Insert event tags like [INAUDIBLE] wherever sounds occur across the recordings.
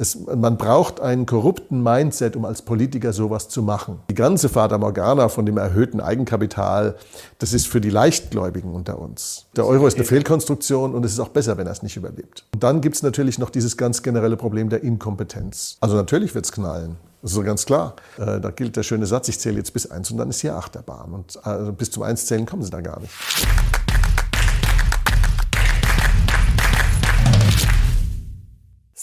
Es, man braucht einen korrupten Mindset, um als Politiker sowas zu machen. Die ganze Fata Morgana von dem erhöhten Eigenkapital, das ist für die Leichtgläubigen unter uns. Der Euro ist eine Fehlkonstruktion und es ist auch besser, wenn er es nicht überlebt. Und dann gibt es natürlich noch dieses ganz generelle Problem der Inkompetenz. Also natürlich wird es knallen. Das ist so ganz klar. Äh, da gilt der schöne Satz, ich zähle jetzt bis eins und dann ist hier Achterbahn. Und äh, bis zum eins zählen kommen sie da gar nicht.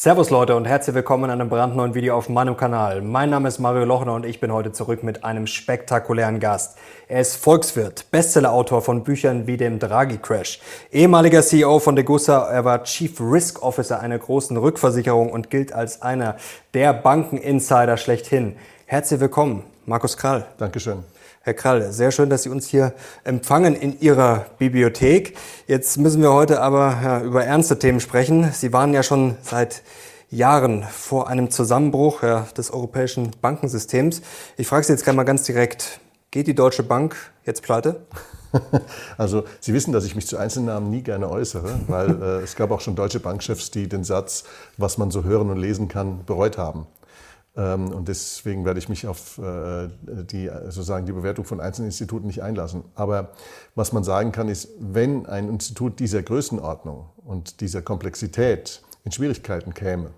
Servus Leute und herzlich willkommen in einem brandneuen Video auf meinem Kanal. Mein Name ist Mario Lochner und ich bin heute zurück mit einem spektakulären Gast. Er ist Volkswirt, Bestsellerautor von Büchern wie dem Draghi Crash, ehemaliger CEO von Degussa, er war Chief Risk Officer einer großen Rückversicherung und gilt als einer der Bankeninsider schlechthin. Herzlich willkommen, Markus Krall. Dankeschön. Herr Krall, sehr schön, dass Sie uns hier empfangen in Ihrer Bibliothek. Jetzt müssen wir heute aber ja, über ernste Themen sprechen. Sie waren ja schon seit Jahren vor einem Zusammenbruch ja, des europäischen Bankensystems. Ich frage Sie jetzt gerade mal ganz direkt, geht die Deutsche Bank jetzt pleite? [LAUGHS] Also Sie wissen, dass ich mich zu Einzelnamen nie gerne äußere, weil äh, es gab auch schon deutsche Bankchefs, die den Satz, was man so hören und lesen kann, bereut haben. Ähm, und deswegen werde ich mich auf äh, die, sozusagen die Bewertung von einzelnen Instituten nicht einlassen. Aber was man sagen kann, ist, wenn ein Institut dieser Größenordnung und dieser Komplexität in Schwierigkeiten käme,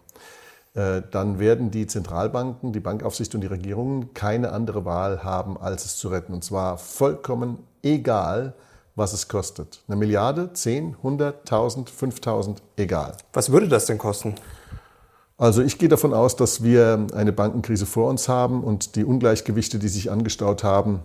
äh, dann werden die Zentralbanken, die Bankaufsicht und die Regierungen keine andere Wahl haben, als es zu retten. Und zwar vollkommen egal, was es kostet. Eine Milliarde, 10, 100, 1000, 5000, egal. Was würde das denn kosten? Also ich gehe davon aus, dass wir eine Bankenkrise vor uns haben und die Ungleichgewichte, die sich angestaut haben,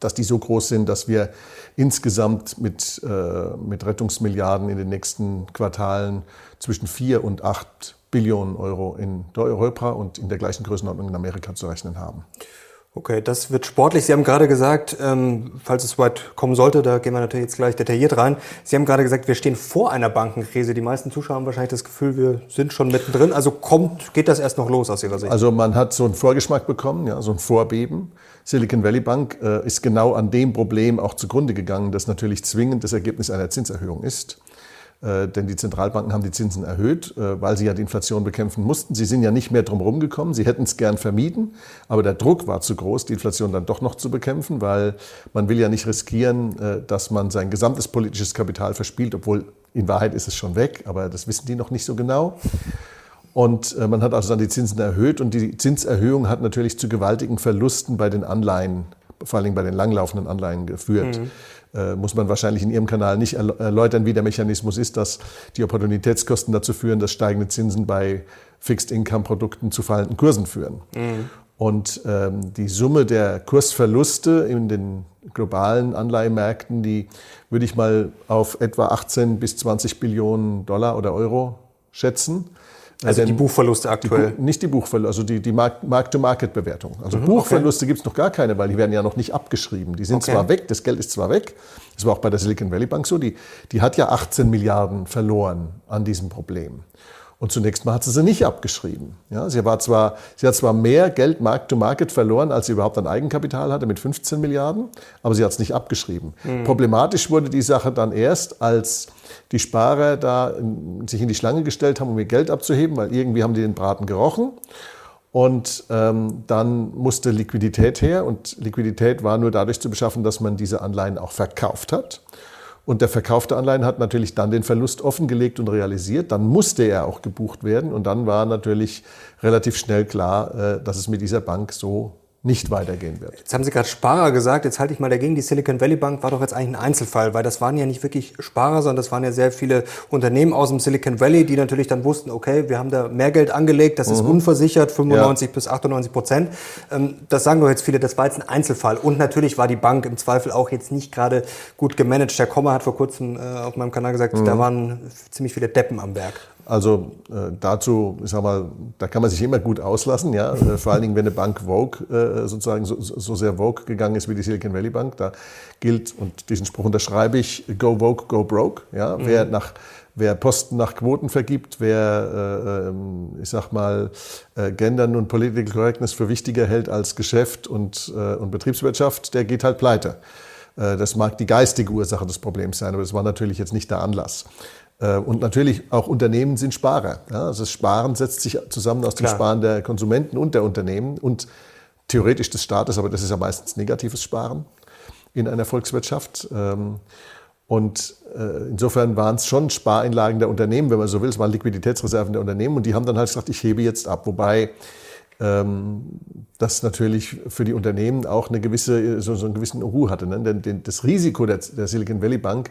dass die so groß sind, dass wir insgesamt mit, äh, mit Rettungsmilliarden in den nächsten Quartalen zwischen 4 und 8 Billionen Euro in Europa und in der gleichen Größenordnung in Amerika zu rechnen haben. Okay, das wird sportlich. Sie haben gerade gesagt, ähm, falls es weit kommen sollte, da gehen wir natürlich jetzt gleich detailliert rein. Sie haben gerade gesagt, wir stehen vor einer Bankenkrise. Die meisten Zuschauer haben wahrscheinlich das Gefühl, wir sind schon mittendrin. Also kommt, geht das erst noch los aus Ihrer Sicht? Also man hat so einen Vorgeschmack bekommen, ja, so ein Vorbeben. Silicon Valley Bank äh, ist genau an dem Problem auch zugrunde gegangen, das natürlich zwingend das Ergebnis einer Zinserhöhung ist. Äh, denn die Zentralbanken haben die Zinsen erhöht, äh, weil sie ja die Inflation bekämpfen mussten. Sie sind ja nicht mehr drum rumgekommen. Sie hätten es gern vermieden, aber der Druck war zu groß, die Inflation dann doch noch zu bekämpfen, weil man will ja nicht riskieren, äh, dass man sein gesamtes politisches Kapital verspielt, obwohl in Wahrheit ist es schon weg, aber das wissen die noch nicht so genau. Und man hat also dann die Zinsen erhöht und die Zinserhöhung hat natürlich zu gewaltigen Verlusten bei den Anleihen, vor allem bei den langlaufenden Anleihen geführt. Mhm muss man wahrscheinlich in Ihrem Kanal nicht erläutern, wie der Mechanismus ist, dass die Opportunitätskosten dazu führen, dass steigende Zinsen bei Fixed-Income-Produkten zu fallenden Kursen führen. Mhm. Und ähm, die Summe der Kursverluste in den globalen Anleihemärkten, die würde ich mal auf etwa 18 bis 20 Billionen Dollar oder Euro schätzen. Also die Buchverluste aktuell? Die, nicht die Buchverluste, also die, die Mark-to-Market-Bewertung. Also mhm, Buchverluste okay. gibt es noch gar keine, weil die werden ja noch nicht abgeschrieben. Die sind okay. zwar weg, das Geld ist zwar weg, das war auch bei der Silicon Valley Bank so, die, die hat ja 18 Milliarden verloren an diesem Problem. Und zunächst mal hat sie sie nicht abgeschrieben. Ja, sie, war zwar, sie hat zwar mehr Geld Mark-to-Market verloren, als sie überhaupt an Eigenkapital hatte, mit 15 Milliarden, aber sie hat es nicht abgeschrieben. Mhm. Problematisch wurde die Sache dann erst, als die Sparer da sich in die Schlange gestellt haben, um ihr Geld abzuheben, weil irgendwie haben die den Braten gerochen. Und ähm, dann musste Liquidität her und Liquidität war nur dadurch zu beschaffen, dass man diese Anleihen auch verkauft hat. Und der verkaufte Anleihen hat natürlich dann den Verlust offengelegt und realisiert. Dann musste er auch gebucht werden. Und dann war natürlich relativ schnell klar, äh, dass es mit dieser Bank so nicht weitergehen wird. Jetzt haben Sie gerade Sparer gesagt, jetzt halte ich mal dagegen. Die Silicon Valley Bank war doch jetzt eigentlich ein Einzelfall, weil das waren ja nicht wirklich Sparer, sondern das waren ja sehr viele Unternehmen aus dem Silicon Valley, die natürlich dann wussten, okay, wir haben da mehr Geld angelegt, das mhm. ist unversichert, 95 ja. bis 98 Prozent. Ähm, das sagen doch jetzt viele, das war jetzt ein Einzelfall. Und natürlich war die Bank im Zweifel auch jetzt nicht gerade gut gemanagt. Der Kommer hat vor kurzem äh, auf meinem Kanal gesagt, mhm. da waren ziemlich viele Deppen am Werk. Also äh, dazu, ich sag mal, da kann man sich immer gut auslassen, ja. Äh, vor allen Dingen, wenn eine Bank Vogue äh, sozusagen so, so sehr Vogue gegangen ist wie die Silicon Valley Bank, da gilt und diesen Spruch unterschreibe ich: Go Vogue, go broke. Ja, mhm. wer nach wer Posten nach Quoten vergibt, wer, äh, ähm, ich sag mal, äh, Gendern und Political Correctness für wichtiger hält als Geschäft und, äh, und Betriebswirtschaft, der geht halt pleite. Äh, das mag die geistige Ursache des Problems sein, aber das war natürlich jetzt nicht der Anlass. Äh, und natürlich auch Unternehmen sind Sparer. Also das Sparen setzt sich zusammen aus dem Klar. Sparen der Konsumenten und der Unternehmen und theoretisch des Staates, aber das ist ja meistens negatives Sparen in einer Volkswirtschaft. Ähm, und äh, insofern waren es schon Spareinlagen der Unternehmen, wenn man so will. Es waren Liquiditätsreserven der Unternehmen und die haben dann halt gesagt, ich hebe jetzt ab. Wobei ähm, das natürlich für die Unternehmen auch eine gewisse, so, so einen gewissen Ruhe hatte. Ne? Denn das Risiko der, der Silicon Valley Bank,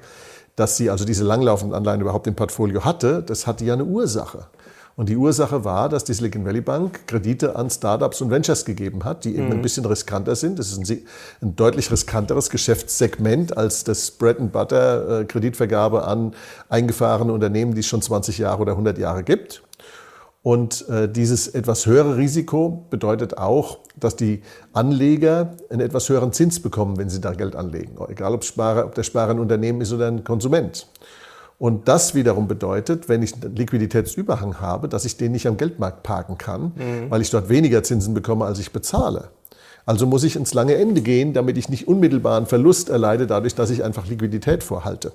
dass sie also diese langlaufenden Anleihen überhaupt im Portfolio hatte, das hatte ja eine Ursache. Und die Ursache war, dass die Silicon Valley Bank Kredite an Startups und Ventures gegeben hat, die eben mhm. ein bisschen riskanter sind. Das ist ein, ein, deutlich riskanteres Geschäftssegment als das Bread and Butter äh, Kreditvergabe an eingefahrene Unternehmen, die es schon 20 Jahre oder 100 Jahre gibt. Und äh, dieses etwas höhere Risiko bedeutet auch, dass die Anleger einen etwas höheren Zins bekommen, wenn sie da Geld anlegen. Egal ob, Sparer, ob der Sparer ein Unternehmen ist oder ein Konsument. Und das wiederum bedeutet, wenn ich einen Liquiditätsüberhang habe, dass ich den nicht am Geldmarkt parken kann, mhm. weil ich dort weniger Zinsen bekomme, als ich bezahle. Also muss ich ins lange Ende gehen, damit ich nicht unmittelbaren Verlust erleide, dadurch, dass ich einfach Liquidität vorhalte.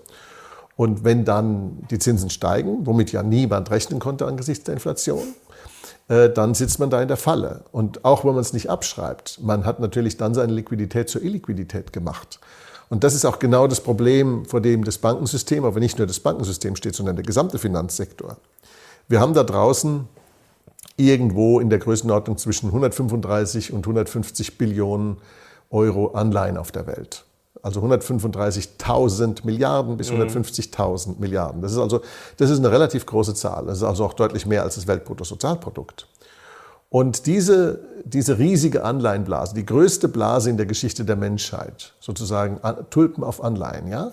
Und wenn dann die Zinsen steigen, womit ja niemand rechnen konnte angesichts der Inflation, äh, dann sitzt man da in der Falle. Und auch wenn man es nicht abschreibt, man hat natürlich dann seine Liquidität zur Illiquidität gemacht. Und das ist auch genau das Problem, vor dem das Bankensystem, aber nicht nur das Bankensystem steht, sondern der gesamte Finanzsektor. Wir haben da draußen irgendwo in der Größenordnung zwischen 135 und 150 Billionen Euro Anleihen auf der Welt. Also 135.000 Milliarden bis 150.000 mhm. Milliarden. Das ist also, das ist eine relativ große Zahl. Das ist also auch deutlich mehr als das Weltbruttosozialprodukt. Und diese, diese riesige Anleihenblase, die größte Blase in der Geschichte der Menschheit, sozusagen Tulpen auf Anleihen, ja,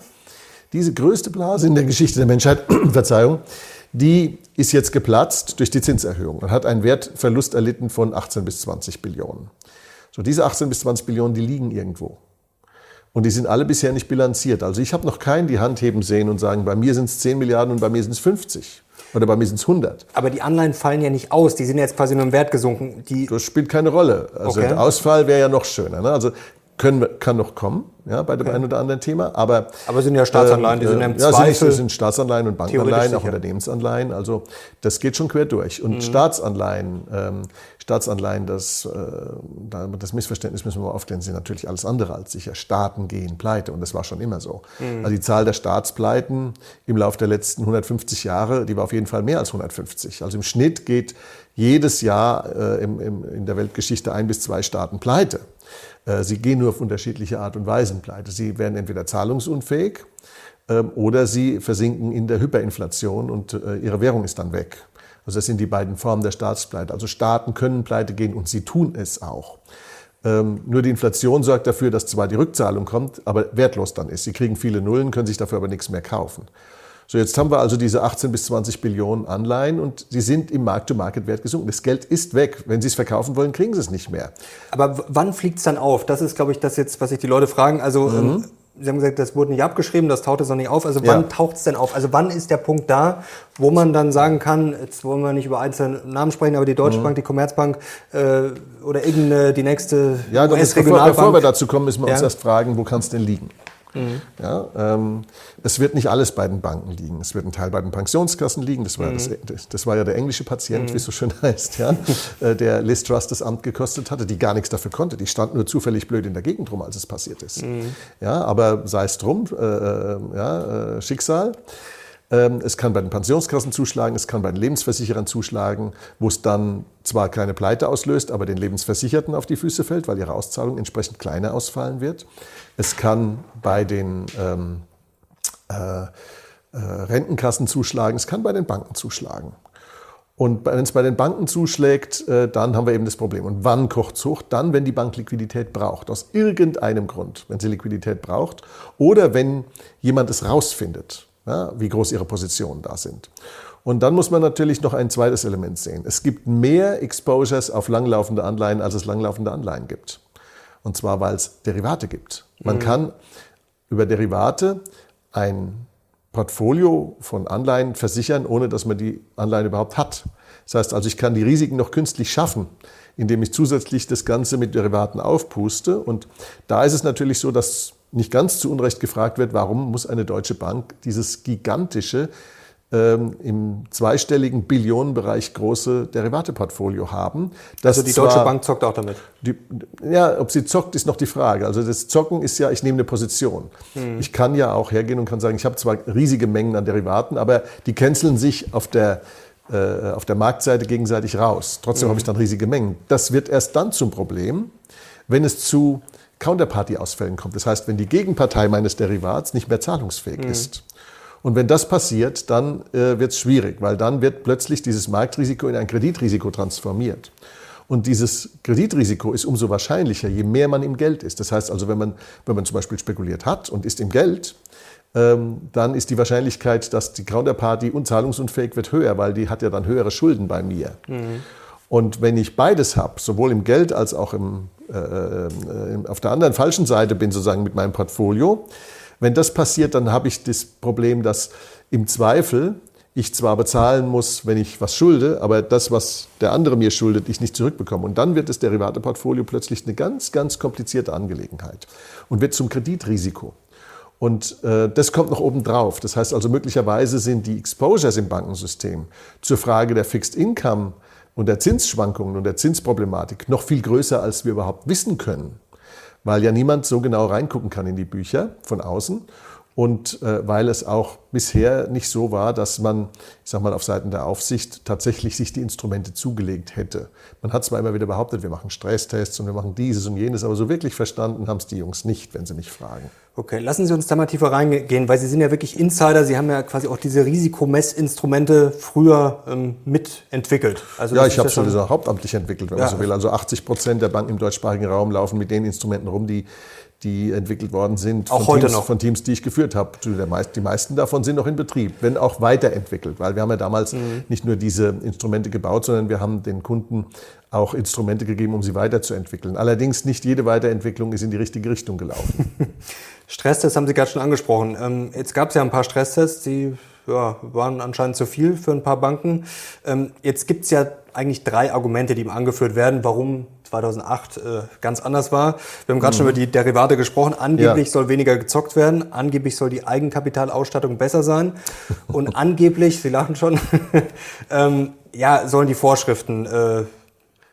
diese größte Blase in der Geschichte der Menschheit, [CLEARS THROAT] Verzeihung, die ist jetzt geplatzt durch die Zinserhöhung und hat einen Wertverlust erlitten von 18 bis 20 Billionen. So, diese 18 bis 20 Billionen, die liegen irgendwo. Und die sind alle bisher nicht bilanziert. Also ich habe noch keinen die Hand heben sehen und sagen, bei mir sind es 10 Milliarden und bei mir sind es 50. Oder bei mir sind es 100. Aber die Anleihen fallen ja nicht aus, die sind jetzt quasi nur im Wert gesunken. Die das spielt keine Rolle. Also okay. der Ausfall wäre ja noch schöner. Ne? Also können, kann noch kommen, ja, bei dem okay. einen oder anderen Thema. Aber, aber sind ja Staatsanleihen, die sind im äh, ja, Zweifel. Sind, sind Staatsanleihen und Bankanleihen, auch Unternehmensanleihen. Also das geht schon quer durch. Und mhm. Staatsanleihen, ähm, Staatsanleihen, das, äh, das Missverständnis müssen wir aufklären, sind natürlich alles andere als sicher. Staaten gehen pleite und das war schon immer so. Mhm. Also die Zahl der Staatspleiten im Laufe der letzten 150 Jahre, die war auf jeden Fall mehr als 150. Also im Schnitt geht jedes Jahr äh, im, im, in der Weltgeschichte ein bis zwei Staaten pleite. Äh, sie gehen nur auf unterschiedliche Art und Weisen pleite. Sie werden entweder zahlungsunfähig ähm, oder sie versinken in der Hyperinflation und äh, ihre Währung ist dann weg. Also das sind die beiden Formen der Staatspleite. Also Staaten können pleite gehen und sie tun es auch. Ähm, nur die Inflation sorgt dafür, dass zwar die Rückzahlung kommt, aber wertlos dann ist. Sie kriegen viele Nullen, können sich dafür aber nichts mehr kaufen. So, jetzt haben wir also diese 18 bis 20 Billionen Anleihen und sie sind im Markt-to-Market-Wert gesunken. Das Geld ist weg. Wenn Sie es verkaufen wollen, kriegen Sie es nicht mehr. Aber wann fliegt es dann auf? Das ist, glaube ich, das jetzt, was sich die Leute fragen. Also, mhm. ähm, Sie haben gesagt, das wurde nicht abgeschrieben, das taucht jetzt noch nicht auf. Also wann ja. taucht es denn auf? Also wann ist der Punkt da, wo man dann sagen kann, jetzt wollen wir nicht über einzelne Namen sprechen, aber die Deutsche mhm. Bank, die Commerzbank äh, oder irgendeine, die nächste ja, US-Regionalbank. Bevor, bevor wir dazu kommen, müssen wir ja. uns erst fragen, wo kann es denn liegen? Mhm. Ja, ähm, es wird nicht alles bei den Banken liegen. Es wird ein Teil bei den Pensionskassen liegen. Das war, mhm. das, das, war ja der englische Patient, mhm. wie es so schön [LAUGHS] heißt, ja, äh, der Liz Truss das Amt gekostet hatte, die gar nichts dafür konnte. Die stand nur zufällig blöd in der Gegend rum, als es passiert ist. Mhm. Ja, aber sei es drum, äh, äh, ja, äh, Schicksal. Ähm, es kann bei den Pensionskassen zuschlagen, es kann bei den Lebensversicherern zuschlagen, wo es dann zwar keine Pleite auslöst, aber den Lebensversicherten auf die Füße fällt, weil ihre Auszahlung entsprechend kleiner ausfallen wird. Es kann bei den ähm, äh, äh, Rentenkassen zuschlagen, es kann bei den Banken zuschlagen. Und wenn es bei den Banken zuschlägt, äh, dann haben wir eben das Problem. Und wann kocht es hoch? Dann, wenn die Bank Liquidität braucht, aus irgendeinem Grund, wenn sie Liquidität braucht oder wenn jemand es rausfindet ja, wie groß ihre Positionen da sind. Und dann muss man natürlich noch ein zweites Element sehen. Es gibt mehr Exposures auf langlaufende Anleihen, als es langlaufende Anleihen gibt. Und zwar, weil es Derivate gibt. Man mhm. kann über Derivate ein Portfolio von Anleihen versichern, ohne dass man die Anleihen überhaupt hat. Das heißt also, ich kann die Risiken noch künstlich schaffen, indem ich zusätzlich das Ganze mit Derivaten aufpuste. Und da ist es natürlich so, dass nicht ganz zu Unrecht gefragt wird, warum muss eine deutsche Bank dieses gigantische ähm, im zweistelligen Billionenbereich große Derivateportfolio haben. also die Deutsche Bank zockt auch damit? Die, ja, ob sie zockt, ist noch die Frage. Also das Zocken ist ja, ich nehme eine Position. Hm. Ich kann ja auch hergehen und kann sagen, ich habe zwar riesige Mengen an Derivaten, aber die canceln sich auf der äh, auf der Marktseite gegenseitig raus. Trotzdem mhm. habe ich dann riesige Mengen. Das wird erst dann zum Problem, wenn es zu Counterparty-Ausfällen kommt. Das heißt, wenn die Gegenpartei meines Derivats nicht mehr zahlungsfähig mhm. ist. Und wenn das passiert, dann äh, wird es schwierig, weil dann wird plötzlich dieses Marktrisiko in ein Kreditrisiko transformiert. Und dieses Kreditrisiko ist umso wahrscheinlicher, je mehr man im Geld ist. Das heißt also, wenn man, wenn man zum Beispiel spekuliert hat und ist im Geld, ähm, dann ist die Wahrscheinlichkeit, dass die Counterparty unzahlungsunfähig wird, höher, weil die hat ja dann höhere Schulden bei mir. Mhm. Und wenn ich beides habe, sowohl im Geld als auch im, äh, äh, auf der anderen falschen Seite bin, sozusagen mit meinem Portfolio, wenn das passiert, dann habe ich das Problem, dass im Zweifel ich zwar bezahlen muss, wenn ich was schulde, aber das, was der andere mir schuldet, ich nicht zurückbekomme. Und dann wird das Derivateportfolio plötzlich eine ganz, ganz komplizierte Angelegenheit und wird zum Kreditrisiko. Und äh, das kommt noch oben drauf. Das heißt also, möglicherweise sind die Exposures im Bankensystem zur Frage der Fixed Income und der Zinsschwankungen und der Zinsproblematik noch viel größer, als wir überhaupt wissen können weil ja niemand so genau reingucken kann in die Bücher von außen und äh, weil es auch bisher nicht so war, dass man, ich sag mal, auf Seiten der Aufsicht tatsächlich sich die Instrumente zugelegt hätte. Man hat zwar immer wieder behauptet, wir machen Stresstests und wir machen dieses und jenes, aber so wirklich verstanden haben es die Jungs nicht, wenn sie mich fragen. Okay, lassen Sie uns da mal tiefer reingehen, weil Sie sind ja wirklich Insider. Sie haben ja quasi auch diese Risikomessinstrumente früher ähm, mitentwickelt. Also ja, ich habe schon hauptamtlich entwickelt, wenn ja. man so will. Also 80 Prozent der Banken im deutschsprachigen Raum laufen mit den Instrumenten rum, die die entwickelt worden sind auch von, heute Teams, noch. von Teams, die ich geführt habe. Die meisten davon sind noch in Betrieb, wenn auch weiterentwickelt, weil wir haben ja damals mhm. nicht nur diese Instrumente gebaut, sondern wir haben den Kunden auch Instrumente gegeben, um sie weiterzuentwickeln. Allerdings nicht jede Weiterentwicklung ist in die richtige Richtung gelaufen. [LAUGHS] Stresstests haben Sie gerade schon angesprochen. Ähm, jetzt gab es ja ein paar Stresstests, die ja, waren anscheinend zu viel für ein paar Banken. Ähm, jetzt gibt es ja eigentlich drei Argumente, die ihm angeführt werden, warum 2008 äh, ganz anders war. Wir haben gerade mhm. schon über die Derivate gesprochen. Angeblich ja. soll weniger gezockt werden. Angeblich soll die Eigenkapitalausstattung besser sein. Und [LAUGHS] angeblich, Sie lachen schon, [LAUGHS] ähm, ja, sollen die Vorschriften äh,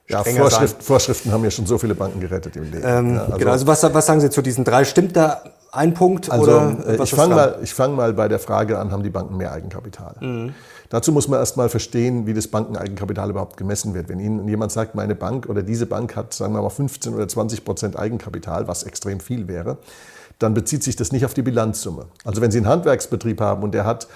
ja, Vorschrift, Vorschriften haben ja schon so viele Banken gerettet im Leben. Ähm, ja, also, genau, also was, was sagen Sie zu diesen drei? Stimmt da ein Punkt? Also oder äh, ich fange mal, fang mal bei der Frage an, haben die Banken mehr Eigenkapital? Mhm. Dazu muss man erst mal verstehen, wie das Bankeneigenkapital überhaupt gemessen wird. Wenn Ihnen jemand sagt, meine Bank oder diese Bank hat, sagen wir mal, 15 oder 20 Prozent Eigenkapital, was extrem viel wäre, dann bezieht sich das nicht auf die Bilanzsumme. Also wenn Sie einen Handwerksbetrieb haben und der hat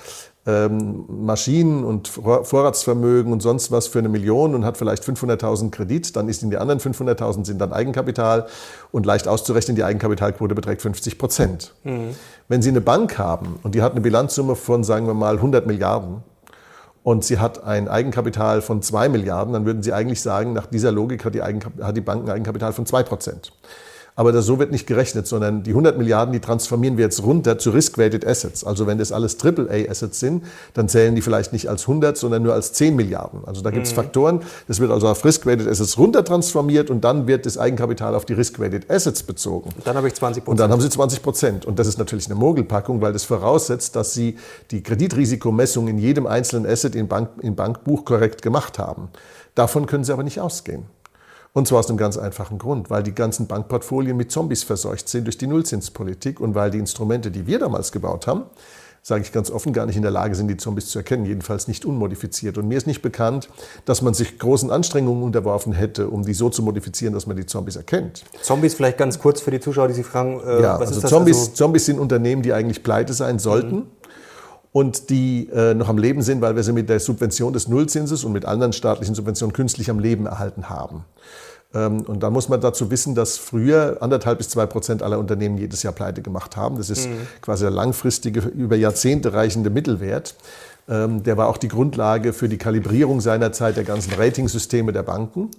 ähm, Maschinen und Vorratsvermögen und sonst was für eine Million und hat vielleicht 500.000 Kredit, dann ist in die anderen 500.000 sind dann Eigenkapital und leicht auszurechnen, die Eigenkapitalquote beträgt 50 Prozent. Mhm. Wenn Sie eine Bank haben und die hat eine Bilanzsumme von, sagen wir mal, 100 Milliarden und sie hat ein Eigenkapital von 2 Milliarden, dann würden Sie eigentlich sagen, nach dieser Logik hat die, hat die Bank ein Eigenkapital von 2 Prozent. Aber das, so wird nicht gerechnet, sondern die 100 Milliarden, die transformieren wir jetzt runter zu Risk-Weighted Assets. Also wenn das alles AAA-Assets sind, dann zählen die vielleicht nicht als 100, sondern nur als 10 Milliarden. Also da gibt es mhm. Faktoren. Das wird also auf Risk-Weighted Assets runter transformiert und dann wird das Eigenkapital auf die Risk-Weighted Assets bezogen. Und dann habe ich 20 Prozent. Und dann haben Sie 20 Prozent. Und das ist natürlich eine Mogelpackung, weil das voraussetzt, dass Sie die Kreditrisikomessung in jedem einzelnen Asset im, Bank, im Bankbuch korrekt gemacht haben. Davon können Sie aber nicht ausgehen. Und zwar aus einem ganz einfachen Grund, weil die ganzen Bankportfolien mit Zombies verseucht sind durch die Nullzinspolitik und weil die Instrumente, die wir damals gebaut haben, sage ich ganz offen, gar nicht in der Lage sind, die Zombies zu erkennen, jedenfalls nicht unmodifiziert. Und mir ist nicht bekannt, dass man sich großen Anstrengungen unterworfen hätte, um die so zu modifizieren, dass man die Zombies erkennt. Zombies vielleicht ganz kurz für die Zuschauer, die Sie fragen, äh, ja, was also ist das? Zombies, also? Zombies sind Unternehmen, die eigentlich pleite sein sollten. Mhm und die äh, noch am Leben sind, weil wir sie mit der Subvention des Nullzinses und mit anderen staatlichen Subventionen künstlich am Leben erhalten haben. Ähm, und da muss man dazu wissen, dass früher anderthalb bis zwei Prozent aller Unternehmen jedes Jahr pleite gemacht haben. Das ist mhm. quasi der langfristige, über Jahrzehnte reichende Mittelwert. Ähm, der war auch die Grundlage für die Kalibrierung seinerzeit der ganzen Ratingsysteme der Banken.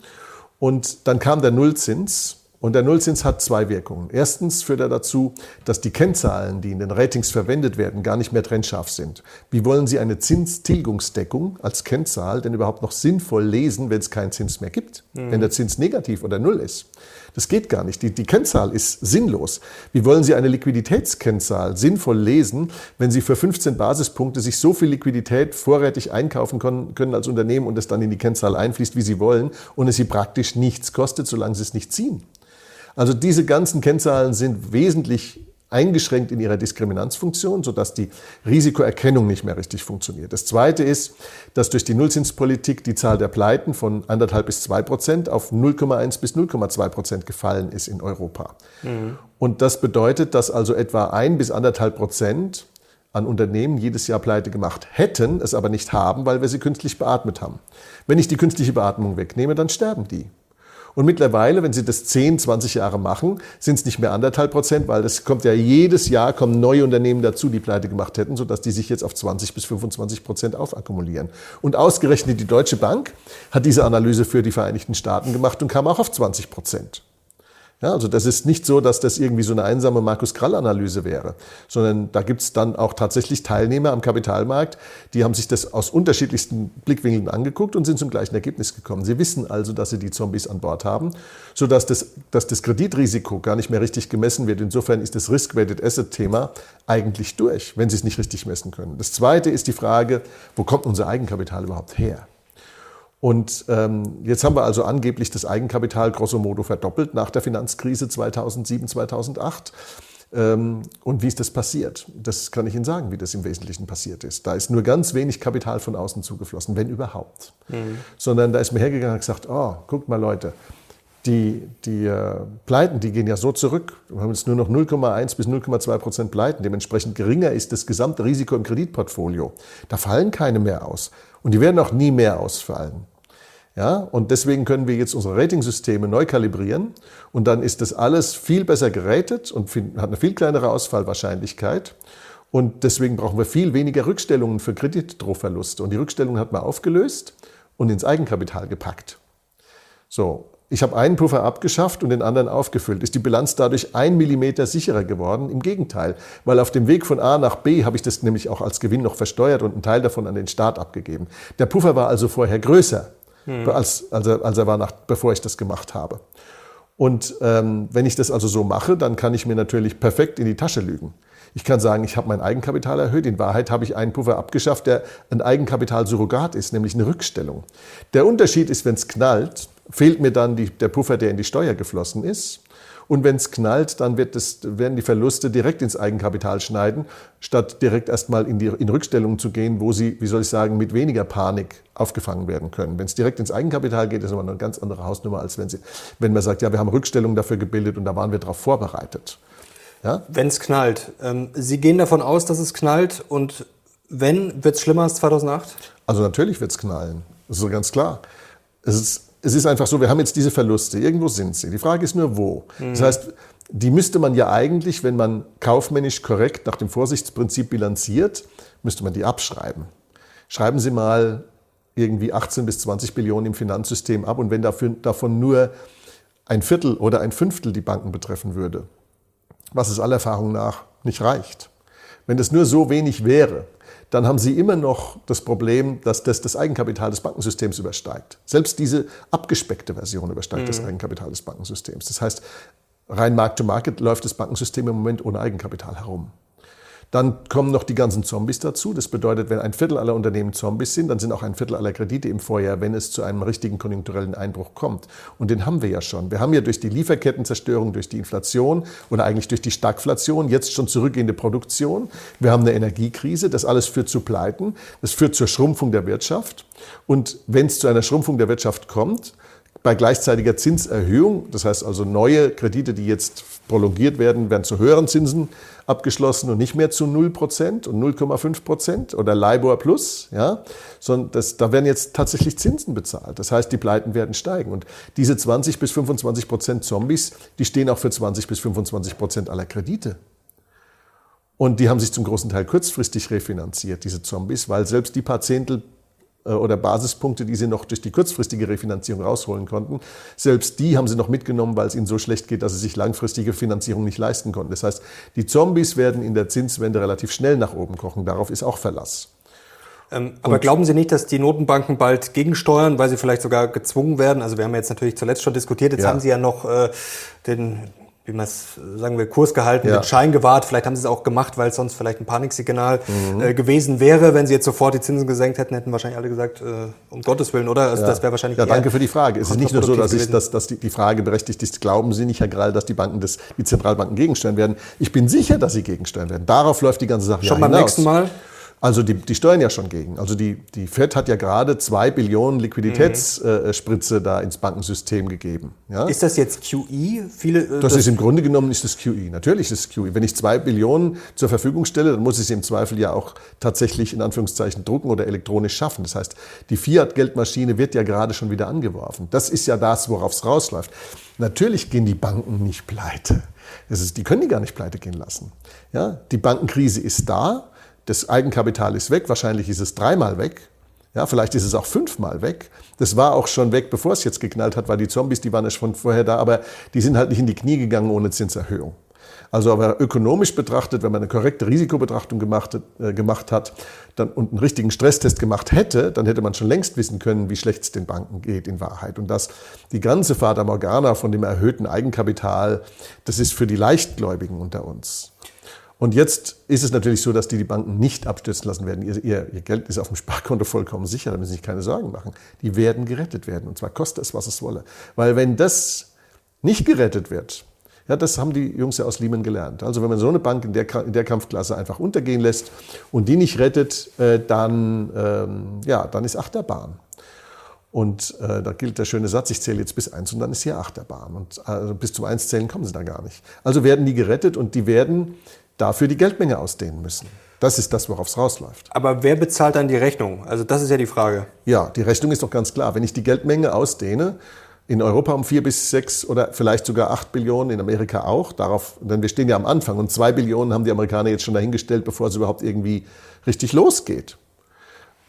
Und dann kam der Nullzins. Und der Nullzins hat zwei Wirkungen. Erstens führt er dazu, dass die Kennzahlen, die in den Ratings verwendet werden, gar nicht mehr trennscharf sind. Wie wollen Sie eine Zinstilgungsdeckung als Kennzahl denn überhaupt noch sinnvoll lesen, wenn es keinen Zins mehr gibt? Mhm. Wenn der Zins negativ oder null ist? Das geht gar nicht. Die, die Kennzahl ist sinnlos. Wie wollen Sie eine Liquiditätskennzahl sinnvoll lesen, wenn Sie für 15 Basispunkte sich so viel Liquidität vorrätig einkaufen können, können als Unternehmen und es dann in die Kennzahl einfließt, wie Sie wollen und es Sie praktisch nichts kostet, solange Sie es nicht ziehen? Also diese ganzen Kennzahlen sind wesentlich eingeschränkt in ihrer Diskriminanzfunktion, sodass die Risikoerkennung nicht mehr richtig funktioniert. Das Zweite ist, dass durch die Nullzinspolitik die Zahl der Pleiten von 1,5 bis 2 Prozent auf 0,1 bis 0,2 Prozent gefallen ist in Europa. Mhm. Und das bedeutet, dass also etwa 1 bis 1,5 Prozent an Unternehmen jedes Jahr pleite gemacht hätten, es aber nicht haben, weil wir sie künstlich beatmet haben. Wenn ich die künstliche Beatmung wegnehme, dann sterben die. Und mittlerweile, wenn Sie das 10, 20 Jahre machen, sind es nicht mehr anderthalb Prozent, weil es kommt ja jedes Jahr kommen neue Unternehmen dazu, die pleite gemacht hätten, sodass die sich jetzt auf 20 bis 25 Prozent aufakkumulieren. Und ausgerechnet die Deutsche Bank hat diese Analyse für die Vereinigten Staaten gemacht und kam auch auf 20 Prozent. Ja, also das ist nicht so, dass das irgendwie so eine einsame Markus Krall-Analyse wäre, sondern da gibt es dann auch tatsächlich Teilnehmer am Kapitalmarkt, die haben sich das aus unterschiedlichsten Blickwinkeln angeguckt und sind zum gleichen Ergebnis gekommen. Sie wissen also, dass sie die Zombies an Bord haben, sodass das, dass das Kreditrisiko gar nicht mehr richtig gemessen wird. Insofern ist das Risk-Weighted Asset-Thema eigentlich durch, wenn Sie es nicht richtig messen können. Das Zweite ist die Frage, wo kommt unser Eigenkapital überhaupt her? Und ähm, jetzt haben wir also angeblich das Eigenkapital grosso modo verdoppelt nach der Finanzkrise 2007, 2008. Ähm, und wie ist das passiert? Das kann ich Ihnen sagen, wie das im Wesentlichen passiert ist. Da ist nur ganz wenig Kapital von außen zugeflossen, wenn überhaupt. Mhm. Sondern da ist mir hergegangen und gesagt, oh, guckt mal Leute, die, die äh, Pleiten, die gehen ja so zurück. Wir haben jetzt nur noch 0,1 bis 0,2 Prozent Pleiten. Dementsprechend geringer ist das gesamte Risiko im Kreditportfolio. Da fallen keine mehr aus. Und die werden auch nie mehr ausfallen. Ja, und deswegen können wir jetzt unsere Ratingsysteme neu kalibrieren und dann ist das alles viel besser geratet und hat eine viel kleinere Ausfallwahrscheinlichkeit. Und deswegen brauchen wir viel weniger Rückstellungen für Kreditdrohverluste. Und die Rückstellungen hat man aufgelöst und ins Eigenkapital gepackt. So, ich habe einen Puffer abgeschafft und den anderen aufgefüllt. Ist die Bilanz dadurch ein Millimeter sicherer geworden? Im Gegenteil, weil auf dem Weg von A nach B habe ich das nämlich auch als Gewinn noch versteuert und einen Teil davon an den Staat abgegeben. Der Puffer war also vorher größer hm. als, als, er, als er war, nach, bevor ich das gemacht habe. Und ähm, wenn ich das also so mache, dann kann ich mir natürlich perfekt in die Tasche lügen. Ich kann sagen, ich habe mein Eigenkapital erhöht. In Wahrheit habe ich einen Puffer abgeschafft, der ein Eigenkapitalsurrogat ist, nämlich eine Rückstellung. Der Unterschied ist, wenn es knallt, fehlt mir dann die, der Puffer, der in die Steuer geflossen ist. Und wenn es knallt, dann das, werden die Verluste direkt ins Eigenkapital schneiden, statt direkt erstmal in, die, in Rückstellungen zu gehen, wo sie, wie soll ich sagen, mit weniger Panik aufgefangen werden können. Wenn es direkt ins Eigenkapital geht, ist es immer eine ganz andere Hausnummer, als wenn, sie, wenn man sagt, ja, wir haben Rückstellungen dafür gebildet und da waren wir darauf vorbereitet. Ja? Wenn es knallt. Ähm, sie gehen davon aus, dass es knallt und wenn, wird es schlimmer als 2008? Also natürlich wird es knallen. Das ist so ganz klar. Es ist es ist einfach so, wir haben jetzt diese Verluste, irgendwo sind sie. Die Frage ist nur, wo. Mhm. Das heißt, die müsste man ja eigentlich, wenn man kaufmännisch korrekt nach dem Vorsichtsprinzip bilanziert, müsste man die abschreiben. Schreiben Sie mal irgendwie 18 bis 20 Billionen im Finanzsystem ab und wenn dafür, davon nur ein Viertel oder ein Fünftel die Banken betreffen würde, was es aller Erfahrung nach nicht reicht. Wenn das nur so wenig wäre, dann haben Sie immer noch das Problem, dass das das Eigenkapital des Bankensystems übersteigt. Selbst diese abgespeckte Version übersteigt mhm. das Eigenkapital des Bankensystems. Das heißt, rein Markt-to-Market läuft das Bankensystem im Moment ohne Eigenkapital herum. Dann kommen noch die ganzen Zombies dazu. Das bedeutet, wenn ein Viertel aller Unternehmen Zombies sind, dann sind auch ein Viertel aller Kredite im Vorjahr, wenn es zu einem richtigen konjunkturellen Einbruch kommt. Und den haben wir ja schon. Wir haben ja durch die Lieferkettenzerstörung, durch die Inflation oder eigentlich durch die Stagflation jetzt schon zurückgehende Produktion. Wir haben eine Energiekrise. Das alles führt zu Pleiten. Das führt zur Schrumpfung der Wirtschaft. Und wenn es zu einer Schrumpfung der Wirtschaft kommt, bei gleichzeitiger Zinserhöhung, das heißt also neue Kredite, die jetzt prolongiert werden, werden zu höheren Zinsen abgeschlossen und nicht mehr zu 0% und 0,5% oder LIBOR plus, ja, sondern das, da werden jetzt tatsächlich Zinsen bezahlt. Das heißt, die Pleiten werden steigen. Und diese 20 bis 25% Zombies, die stehen auch für 20 bis 25% aller Kredite. Und die haben sich zum großen Teil kurzfristig refinanziert, diese Zombies, weil selbst die paar Zehntel oder Basispunkte, die sie noch durch die kurzfristige Refinanzierung rausholen konnten, selbst die haben sie noch mitgenommen, weil es ihnen so schlecht geht, dass sie sich langfristige Finanzierung nicht leisten konnten. Das heißt, die Zombies werden in der Zinswende relativ schnell nach oben kochen. Darauf ist auch Verlass. Ähm, aber glauben Sie nicht, dass die Notenbanken bald gegensteuern, weil sie vielleicht sogar gezwungen werden? Also wir haben jetzt natürlich zuletzt schon diskutiert, jetzt ja. haben Sie ja noch äh, den wie man es sagen wir, Kurs gehalten, ja. mit Schein gewahrt. Vielleicht haben sie es auch gemacht, weil es sonst vielleicht ein Paniksignal mhm. äh, gewesen wäre. Wenn sie jetzt sofort die Zinsen gesenkt hätten, hätten wahrscheinlich alle gesagt, äh, um Gottes Willen, oder? Also ja. das wäre wahrscheinlich Ja, danke für die Frage. Es ist nicht nur so, dass, ich, dass, dass die, die Frage berechtigt ist, glauben Sie nicht, Herr Grall, dass die Banken das, die Zentralbanken gegensteuern werden? Ich bin sicher, dass sie gegensteuern werden. Darauf läuft die ganze Sache Schon ja beim hinaus. nächsten Mal? Also die, die steuern ja schon gegen. Also die, die FED hat ja gerade zwei Billionen Liquiditätsspritze mhm. äh, da ins Bankensystem gegeben. Ja? Ist das jetzt QE? Viele, äh, das, das, ist im Grunde genommen ist das QE. Natürlich ist es QE. Wenn ich zwei Billionen zur Verfügung stelle, dann muss ich sie im Zweifel ja auch tatsächlich in Anführungszeichen drucken oder elektronisch schaffen. Das heißt, die Fiat-Geldmaschine wird ja gerade schon wieder angeworfen. Das ist ja das, worauf es rausläuft. Natürlich gehen die Banken nicht pleite. Das ist, die können die gar nicht pleite gehen lassen. Ja? Die Bankenkrise ist da das Eigenkapital ist weg, wahrscheinlich ist es dreimal weg. Ja, vielleicht ist es auch fünfmal weg. Das war auch schon weg, bevor es jetzt geknallt hat, weil die Zombies, die waren ja schon vorher da, aber die sind halt nicht in die Knie gegangen ohne Zinserhöhung. Also aber ökonomisch betrachtet, wenn man eine korrekte Risikobetrachtung gemacht, äh, gemacht hat dann, und einen richtigen Stresstest gemacht hätte, dann hätte man schon längst wissen können, wie schlecht es den Banken geht in Wahrheit. Und dass die ganze Fata Morgana von dem erhöhten Eigenkapital, das ist für die Leichtgläubigen unter uns. Und jetzt ist es natürlich so, dass die die Banken nicht abstürzen lassen werden. Ihr, ihr, ihr, Geld ist auf dem Sparkonto vollkommen sicher, da müssen Sie sich keine Sorgen machen. Die werden gerettet werden und zwar koste es, was es wolle. Weil wenn das nicht gerettet wird, ja, das haben die Jungs ja aus Lehman gelernt. Also wenn man so eine Bank in der, in der Kampfklasse einfach untergehen lässt und die nicht rettet, äh, dann, ähm, ja, dann ist Achterbahn. Und äh, da gilt der schöne Satz, ich zähle jetzt bis eins und dann ist hier Achterbahn. Und also bis zum eins zählen kommen sie da gar nicht. Also werden die gerettet und die werden dafür die Geldmenge ausdehnen müssen. Das ist das, worauf es rausläuft. Aber wer bezahlt dann die Rechnung? Also das ist ja die Frage. Ja, die Rechnung ist doch ganz klar. Wenn ich die Geldmenge ausdehne, in Europa um vier bis sechs oder vielleicht sogar acht Billionen, in Amerika auch, darauf, denn wir stehen ja am Anfang und zwei Billionen haben die Amerikaner jetzt schon dahingestellt, bevor es überhaupt irgendwie richtig losgeht.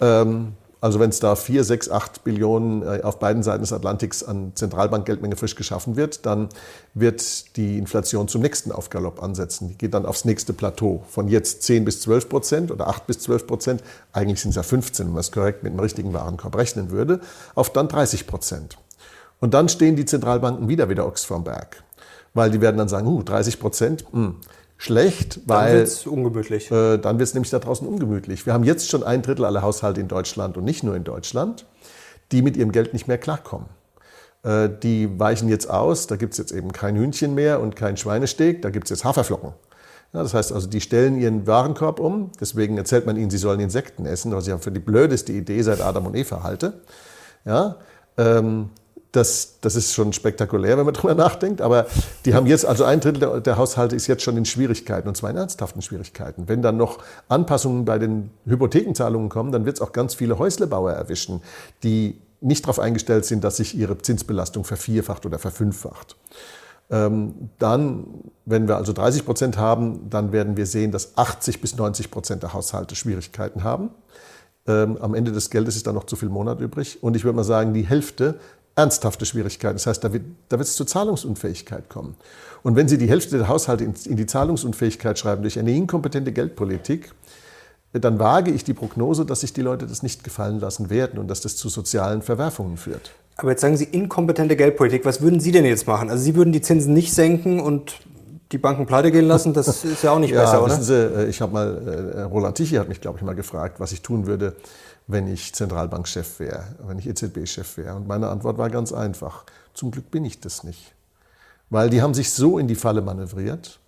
Ähm, also wenn es da 4, 6, 8 Billionen äh, auf beiden Seiten des Atlantiks an Zentralbankgeldmenge frisch geschaffen wird, dann wird die Inflation zum nächsten Aufgalopp ansetzen. Die geht dann aufs nächste Plateau. Von jetzt 10 bis 12 Prozent oder 8 bis 12 Prozent, eigentlich sind es ja 15, wenn man es korrekt mit einem richtigen Warenkorb rechnen würde, auf dann 30 Prozent. Und dann stehen die Zentralbanken wieder wieder Ochs vorm Berg. Weil die werden dann sagen, uh, 30 Prozent, mh, hm, schlecht, weil. Dann wird es ungemütlich. Äh, dann wird es nämlich da draußen ungemütlich. Wir haben jetzt schon ein Drittel aller Haushalte in Deutschland und nicht nur in Deutschland, die mit ihrem Geld nicht mehr klarkommen. Äh, die weichen jetzt aus, da gibt es jetzt eben kein Hühnchen mehr und kein Schweinesteg, da gibt es jetzt Haferflocken. Ja, das heißt also, die stellen ihren Warenkorb um, deswegen erzählt man ihnen, sie sollen Insekten essen, was ich ja für die blödeste Idee seit Adam und Eva halte. Ja, ähm, das, das ist schon spektakulär, wenn man [LAUGHS] drüber nachdenkt. Aber die haben jetzt, also ein Drittel der, der, Haushalte ist jetzt schon in Schwierigkeiten, und zwar in ernsthaften Schwierigkeiten. Wenn dann noch Anpassungen bei den Hypothekenzahlungen kommen, dann wird es auch ganz viele Häuslebauer erwischen, die nicht darauf eingestellt sind, dass sich ihre Zinsbelastung vervierfacht oder verfünffacht. Ähm, dann, wenn wir also 30 Prozent haben, dann werden wir sehen, dass 80 bis 90 Prozent der Haushalte Schwierigkeiten haben. Ähm, am Ende des Geldes ist da noch zu viel Monat übrig. Und ich würde mal sagen, die Hälfte ernsthafte Schwierigkeiten. Das heißt, da wird, da wird es zur Zahlungsunfähigkeit kommen. Und wenn Sie die Hälfte der Haushalte in, in die Zahlungsunfähigkeit schreiben durch eine inkompetente Geldpolitik, dann wage ich die Prognose, dass sich die Leute das nicht gefallen lassen werden und dass das zu sozialen Verwerfungen führt. Aber jetzt sagen Sie inkompetente Geldpolitik. Was würden Sie denn jetzt machen? Also Sie würden die Zinsen nicht senken und die Banken pleite gehen lassen, das ist ja auch nicht [LAUGHS] ja, besser, oder? Sie, äh, ich habe mal, äh, Roland Tichy hat mich, glaube ich, mal gefragt, was ich tun würde, wenn ich Zentralbankchef wäre, wenn ich EZB-Chef wäre. Und meine Antwort war ganz einfach. Zum Glück bin ich das nicht. Weil die haben sich so in die Falle manövriert,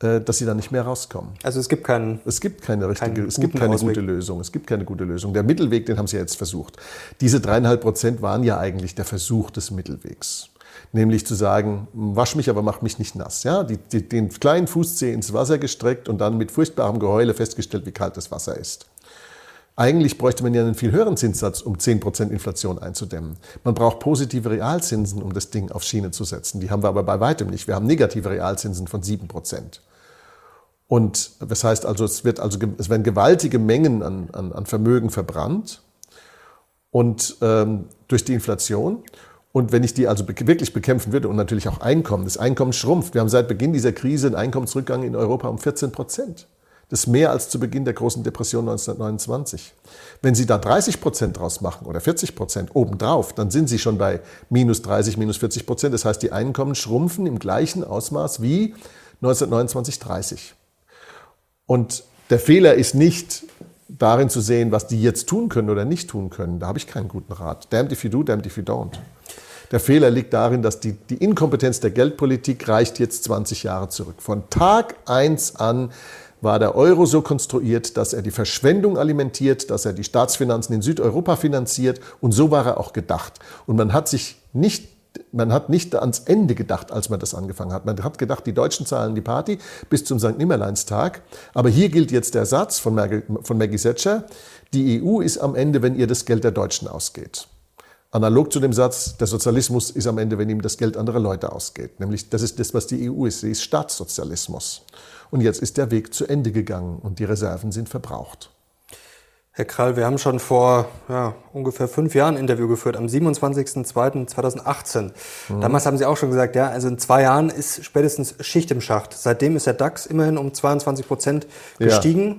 äh, dass sie da nicht mehr rauskommen. Also es gibt keinen. Es gibt keine richtige, es gibt keine Ausweg. gute Lösung. Es gibt keine gute Lösung. Der Mittelweg, den haben sie jetzt versucht. Diese dreieinhalb Prozent waren ja eigentlich der Versuch des Mittelwegs. Nämlich zu sagen, wasch mich, aber mach mich nicht nass. Ja, die, die, den kleinen Fußzeh ins Wasser gestreckt und dann mit furchtbarem Geheule festgestellt, wie kalt das Wasser ist. Eigentlich bräuchte man ja einen viel höheren Zinssatz, um 10% Inflation einzudämmen. Man braucht positive Realzinsen, um das Ding auf Schiene zu setzen. Die haben wir aber bei weitem nicht. Wir haben negative Realzinsen von 7%. Und das heißt also, es, wird also, es werden gewaltige Mengen an, an, an Vermögen verbrannt und ähm, durch die Inflation. Und wenn ich die also wirklich bekämpfen würde und natürlich auch Einkommen, das Einkommen schrumpft. Wir haben seit Beginn dieser Krise einen Einkommensrückgang in Europa um 14 Prozent. Das ist mehr als zu Beginn der großen Depression 1929. Wenn Sie da 30 Prozent draus machen oder 40 Prozent obendrauf, dann sind Sie schon bei minus 30, minus 40 Prozent. Das heißt, die Einkommen schrumpfen im gleichen Ausmaß wie 1929, 30. Und der Fehler ist nicht darin zu sehen, was die jetzt tun können oder nicht tun können. Da habe ich keinen guten Rat. Damned if you do, damned if you don't. Der Fehler liegt darin, dass die, die Inkompetenz der Geldpolitik reicht jetzt 20 Jahre zurück. Von Tag 1 an war der Euro so konstruiert, dass er die Verschwendung alimentiert, dass er die Staatsfinanzen in Südeuropa finanziert und so war er auch gedacht. Und man hat sich nicht man hat nicht ans Ende gedacht, als man das angefangen hat. Man hat gedacht, die Deutschen zahlen die Party bis zum St. Nimmerleinstag. Aber hier gilt jetzt der Satz von Maggie, von Maggie Thatcher, die EU ist am Ende, wenn ihr das Geld der Deutschen ausgeht. Analog zu dem Satz, der Sozialismus ist am Ende, wenn ihm das Geld anderer Leute ausgeht. Nämlich, das ist das, was die EU ist. Sie ist Staatssozialismus. Und jetzt ist der Weg zu Ende gegangen und die Reserven sind verbraucht. Herr Krall, wir haben schon vor ja, ungefähr fünf Jahren ein Interview geführt, am 27.02.2018. Mhm. Damals haben Sie auch schon gesagt, ja, also in zwei Jahren ist spätestens Schicht im Schacht. Seitdem ist der DAX immerhin um 22 Prozent gestiegen. Ja.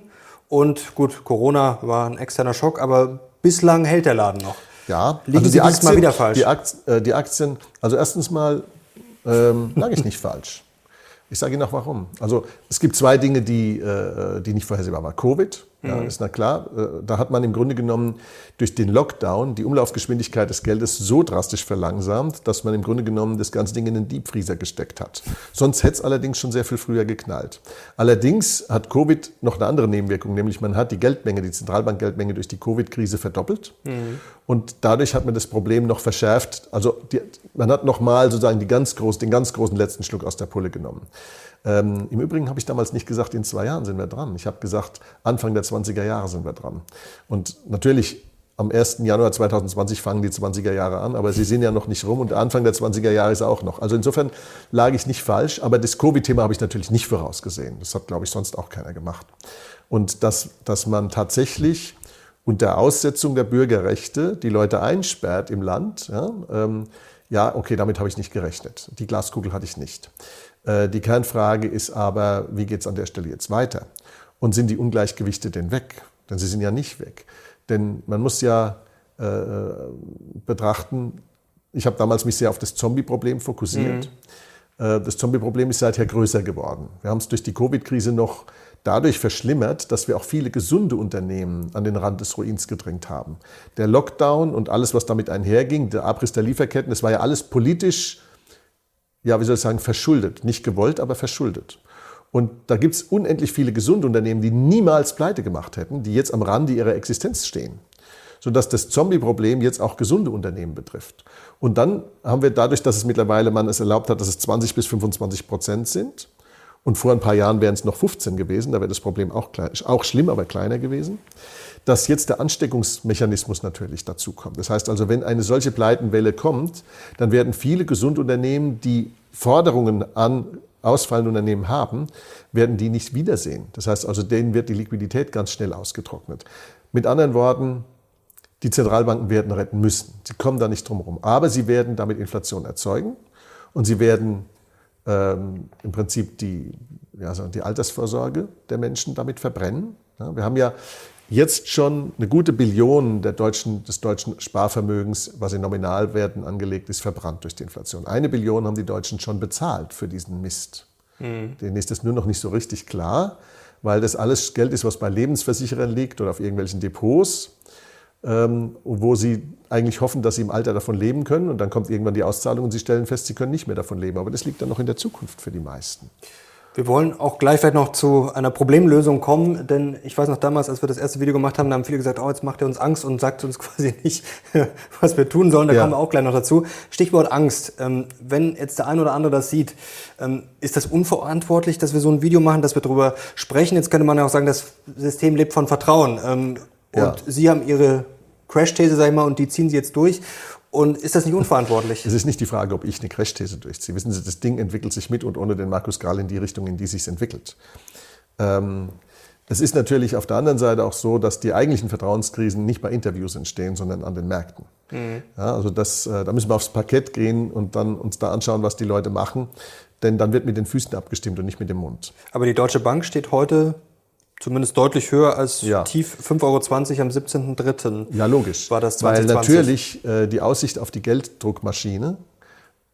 Und gut, Corona war ein externer Schock, aber bislang hält der Laden noch. Ja, liegen also Sie Aktien, mal wieder falsch? Die, Aktien, äh, die Aktien also erstens mal ähm, lag ich nicht [LAUGHS] falsch. Ich sage Ihnen auch warum. Also es gibt zwei Dinge, die, äh, die nicht vorhersehbar waren. Covid, ja, mhm. ist na klar. Äh, da hat man im Grunde genommen durch den Lockdown die Umlaufgeschwindigkeit des Geldes so drastisch verlangsamt, dass man im Grunde genommen das ganze Ding in den Deepfreezer gesteckt hat. Sonst hätte es allerdings schon sehr viel früher geknallt. Allerdings hat Covid noch eine andere Nebenwirkung, nämlich man hat die Geldmenge, die Zentralbankgeldmenge durch die Covid-Krise verdoppelt. Mhm. Und dadurch hat man das Problem noch verschärft. Also die, man hat nochmal sozusagen die ganz groß, den ganz großen letzten Schluck aus der Pulle genommen. Ähm, Im Übrigen habe ich damals nicht gesagt, in zwei Jahren sind wir dran. Ich habe gesagt, Anfang der 20er Jahre sind wir dran. Und natürlich am 1. Januar 2020 fangen die 20er Jahre an, aber sie sind ja noch nicht rum und Anfang der 20er Jahre ist auch noch. Also insofern lag ich nicht falsch, aber das Covid-Thema habe ich natürlich nicht vorausgesehen. Das hat, glaube ich, sonst auch keiner gemacht. Und dass, dass man tatsächlich unter Aussetzung der Bürgerrechte die Leute einsperrt im Land, ja, ähm, ja okay, damit habe ich nicht gerechnet. Die Glaskugel hatte ich nicht. Äh, die Kernfrage ist aber, wie geht es an der Stelle jetzt weiter? Und sind die Ungleichgewichte denn weg? Denn sie sind ja nicht weg. Denn man muss ja äh, betrachten, ich habe damals mich sehr auf das Zombie-Problem fokussiert. Mhm. Äh, das Zombie-Problem ist seither größer geworden. Wir haben es durch die Covid-Krise noch dadurch verschlimmert, dass wir auch viele gesunde Unternehmen an den Rand des Ruins gedrängt haben. Der Lockdown und alles, was damit einherging, der Abriss der Lieferketten, das war ja alles politisch ja, wie soll ich sagen, verschuldet. Nicht gewollt, aber verschuldet. Und da gibt es unendlich viele gesunde Unternehmen, die niemals pleite gemacht hätten, die jetzt am Rande ihrer Existenz stehen. Sodass das Zombie-Problem jetzt auch gesunde Unternehmen betrifft. Und dann haben wir dadurch, dass es mittlerweile man es erlaubt hat, dass es 20 bis 25 Prozent sind, und vor ein paar Jahren wären es noch 15 gewesen, da wäre das Problem auch, klein, auch schlimm, aber kleiner gewesen, dass jetzt der Ansteckungsmechanismus natürlich dazu kommt. Das heißt also, wenn eine solche Pleitenwelle kommt, dann werden viele Gesundunternehmen, die Forderungen an ausfallende Unternehmen haben, werden die nicht wiedersehen. Das heißt also, denen wird die Liquidität ganz schnell ausgetrocknet. Mit anderen Worten, die Zentralbanken werden retten müssen. Sie kommen da nicht drum herum. Aber sie werden damit Inflation erzeugen und sie werden ähm, im Prinzip die, ja, die Altersvorsorge der Menschen damit verbrennen. Ja, wir haben ja jetzt schon eine gute Billion deutschen, des deutschen Sparvermögens, was in Nominalwerten angelegt ist, verbrannt durch die Inflation. Eine Billion haben die Deutschen schon bezahlt für diesen Mist. Mhm. Denen ist das nur noch nicht so richtig klar, weil das alles Geld ist, was bei Lebensversicherern liegt oder auf irgendwelchen Depots, ähm, wo sie eigentlich hoffen, dass sie im Alter davon leben können. Und dann kommt irgendwann die Auszahlung und sie stellen fest, sie können nicht mehr davon leben. Aber das liegt dann noch in der Zukunft für die meisten. Wir wollen auch gleich vielleicht noch zu einer Problemlösung kommen, denn ich weiß noch damals, als wir das erste Video gemacht haben, da haben viele gesagt, oh, jetzt macht er uns Angst und sagt uns [LAUGHS] quasi nicht, [LAUGHS] was wir tun sollen. Da ja. kommen wir auch gleich noch dazu. Stichwort Angst. Ähm, wenn jetzt der ein oder andere das sieht, ähm, ist das unverantwortlich, dass wir so ein Video machen, dass wir darüber sprechen? Jetzt könnte man ja auch sagen, das System lebt von Vertrauen. Ähm, ja. Und Sie haben Ihre Crash-These, sag ich mal, und die ziehen Sie jetzt durch. Und ist das nicht unverantwortlich? Es ist nicht die Frage, ob ich eine Crash-These durchziehe. Wissen Sie, das Ding entwickelt sich mit und ohne den Markus Grahl in die Richtung, in die sich entwickelt. Ähm, es ist natürlich auf der anderen Seite auch so, dass die eigentlichen Vertrauenskrisen nicht bei Interviews entstehen, sondern an den Märkten. Mhm. Ja, also das, äh, da müssen wir aufs Parkett gehen und dann uns da anschauen, was die Leute machen. Denn dann wird mit den Füßen abgestimmt und nicht mit dem Mund. Aber die Deutsche Bank steht heute zumindest deutlich höher als ja. tief 5,20 Euro am 17.03. Ja, logisch. War das 2020. Weil natürlich äh, die Aussicht auf die Gelddruckmaschine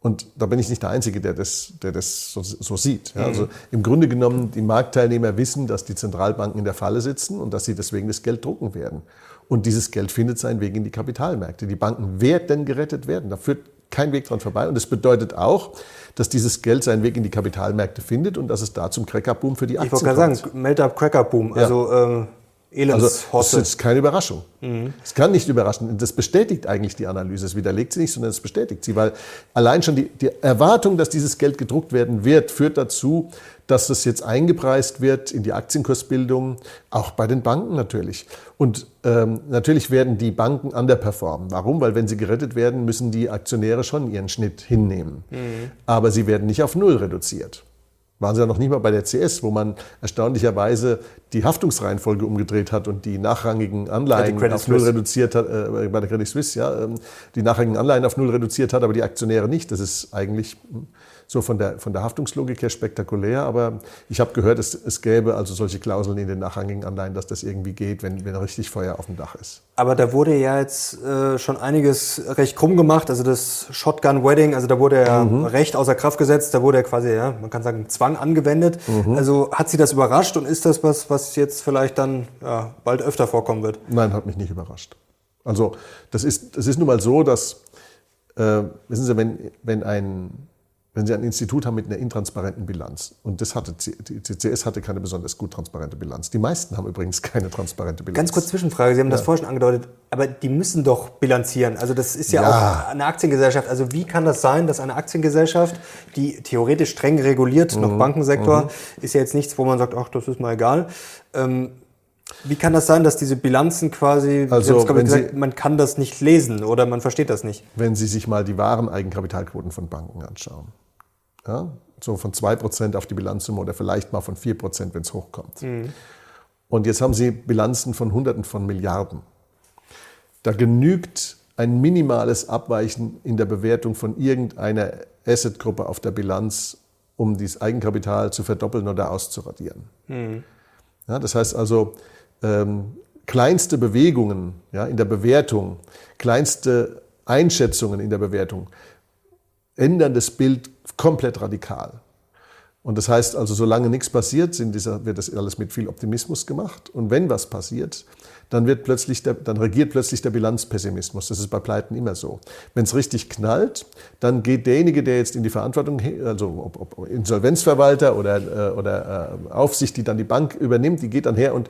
und da bin ich nicht der Einzige, der das, der das so, so sieht. Ja, also im Grunde genommen, die Marktteilnehmer wissen, dass die Zentralbanken in der Falle sitzen und dass sie deswegen das Geld drucken werden. Und dieses Geld findet seinen Weg in die Kapitalmärkte. Die Banken werden gerettet werden. Da führt kein Weg dran vorbei. Und das bedeutet auch, dass dieses Geld seinen Weg in die Kapitalmärkte findet und dass es da zum Crackerboom für die Aktien kommt. Ich wollte gerade sagen, Melt-up Crackerboom. Also ähm, Elendshosse. Also, das ist keine Überraschung. Mhm. Es kann nicht überraschen. Das bestätigt eigentlich die Analyse. Es widerlegt sie nicht, sondern es bestätigt sie, weil allein schon die, die Erwartung, dass dieses Geld gedruckt werden wird, führt dazu, dass es jetzt eingepreist wird in die Aktienkursbildung, auch bei den Banken natürlich. Und ähm, natürlich werden die Banken underperformen. Warum? Weil wenn sie gerettet werden, müssen die Aktionäre schon ihren Schnitt hinnehmen. Mhm. Aber sie werden nicht auf Null reduziert waren sie ja noch nicht mal bei der CS, wo man erstaunlicherweise die Haftungsreihenfolge umgedreht hat und die nachrangigen Anleihen auf null reduziert hat, äh, bei der Credit Suisse, ja, ähm, die nachrangigen Anleihen auf null reduziert hat, aber die Aktionäre nicht. Das ist eigentlich hm, so von der, von der Haftungslogik her spektakulär, aber ich habe gehört, es, es gäbe also solche Klauseln in den nachrangigen Anleihen, dass das irgendwie geht, wenn, wenn richtig Feuer auf dem Dach ist. Aber da wurde ja jetzt äh, schon einiges recht krumm gemacht, also das Shotgun Wedding, also da wurde ja mhm. Recht außer Kraft gesetzt, da wurde ja quasi, ja, man kann sagen, Zwang angewendet. Mhm. Also hat Sie das überrascht und ist das was, was jetzt vielleicht dann ja, bald öfter vorkommen wird? Nein, hat mich nicht überrascht. Also das ist, das ist nun mal so, dass, äh, wissen Sie, wenn, wenn ein wenn Sie ein Institut haben mit einer intransparenten Bilanz, und das hatte, die CCS hatte keine besonders gut transparente Bilanz. Die meisten haben übrigens keine transparente Bilanz. Ganz kurz Zwischenfrage, Sie haben ja. das vorher schon angedeutet, aber die müssen doch bilanzieren. Also das ist ja, ja, auch eine Aktiengesellschaft. Also wie kann das sein, dass eine Aktiengesellschaft, die theoretisch streng reguliert, mhm. noch Bankensektor, mhm. ist ja jetzt nichts, wo man sagt, ach, das ist mal egal. Ähm, wie kann das sein, dass diese Bilanzen quasi, also, wenn gesagt, Sie, man kann das nicht lesen oder man versteht das nicht? Wenn Sie sich mal die wahren Eigenkapitalquoten von Banken anschauen, ja, so von 2% auf die Bilanzsumme oder vielleicht mal von 4%, wenn es hochkommt. Mhm. Und jetzt haben Sie Bilanzen von Hunderten von Milliarden. Da genügt ein minimales Abweichen in der Bewertung von irgendeiner Assetgruppe auf der Bilanz, um dieses Eigenkapital zu verdoppeln oder auszuradieren. Mhm. Ja, das heißt also, ähm, kleinste Bewegungen ja, in der Bewertung, kleinste Einschätzungen in der Bewertung ändern das Bild komplett radikal. Und das heißt also, solange nichts passiert, dieser, wird das alles mit viel Optimismus gemacht. Und wenn was passiert, dann, wird plötzlich der, dann regiert plötzlich der Bilanzpessimismus. Das ist bei Pleiten immer so. Wenn es richtig knallt, dann geht derjenige, der jetzt in die Verantwortung, also ob, ob Insolvenzverwalter oder, äh, oder äh, Aufsicht, die dann die Bank übernimmt, die geht dann her und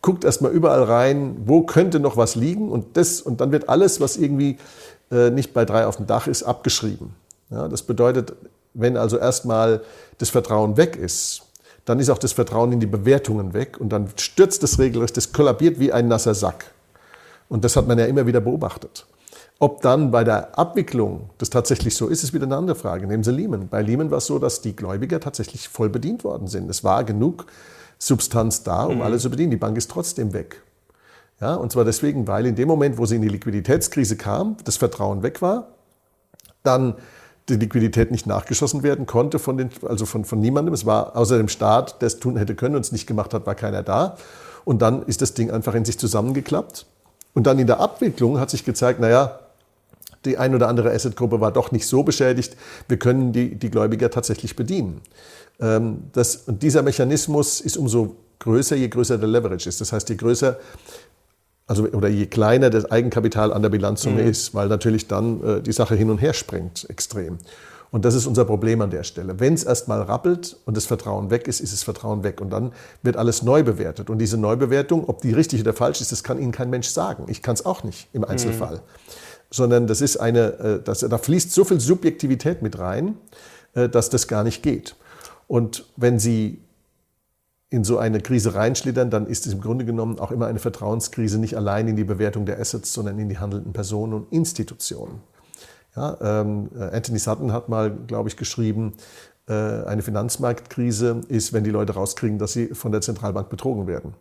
guckt erstmal überall rein, wo könnte noch was liegen. Und, das, und dann wird alles, was irgendwie äh, nicht bei drei auf dem Dach ist, abgeschrieben. Ja, das bedeutet, wenn also erstmal das Vertrauen weg ist, dann ist auch das Vertrauen in die Bewertungen weg und dann stürzt das regelrecht, das kollabiert wie ein nasser Sack. Und das hat man ja immer wieder beobachtet. Ob dann bei der Abwicklung das tatsächlich so ist, ist wieder eine andere Frage. Nehmen Sie Lehman. Bei Lehman war es so, dass die Gläubiger tatsächlich voll bedient worden sind. Es war genug Substanz da, um mhm. alle zu bedienen. Die Bank ist trotzdem weg. Ja, und zwar deswegen, weil in dem Moment, wo sie in die Liquiditätskrise kam, das Vertrauen weg war, dann die Liquidität nicht nachgeschossen werden konnte von, den, also von, von niemandem. Es war außer dem Staat, der es tun hätte können und es nicht gemacht hat, war keiner da. Und dann ist das Ding einfach in sich zusammengeklappt. Und dann in der Abwicklung hat sich gezeigt, naja, die ein oder andere Assetgruppe war doch nicht so beschädigt, wir können die, die Gläubiger tatsächlich bedienen. Ähm, das, und dieser Mechanismus ist umso größer, je größer der Leverage ist. Das heißt, je größer also oder je kleiner das Eigenkapital an der Bilanzsumme mhm. ist, weil natürlich dann äh, die Sache hin und her springt extrem. Und das ist unser Problem an der Stelle. Wenn es erstmal rappelt und das Vertrauen weg ist, ist das Vertrauen weg. Und dann wird alles neu bewertet. Und diese Neubewertung, ob die richtig oder falsch ist, das kann Ihnen kein Mensch sagen. Ich kann es auch nicht im Einzelfall. Mhm. Sondern das ist eine, äh, das, da fließt so viel Subjektivität mit rein, äh, dass das gar nicht geht. Und wenn Sie in so eine Krise reinschlittern, dann ist es im Grunde genommen auch immer eine Vertrauenskrise, nicht allein in die Bewertung der Assets, sondern in die handelnden Personen und Institutionen. Ja, ähm, Anthony Sutton hat mal, glaube ich, geschrieben, äh, eine Finanzmarktkrise ist, wenn die Leute rauskriegen, dass sie von der Zentralbank betrogen werden.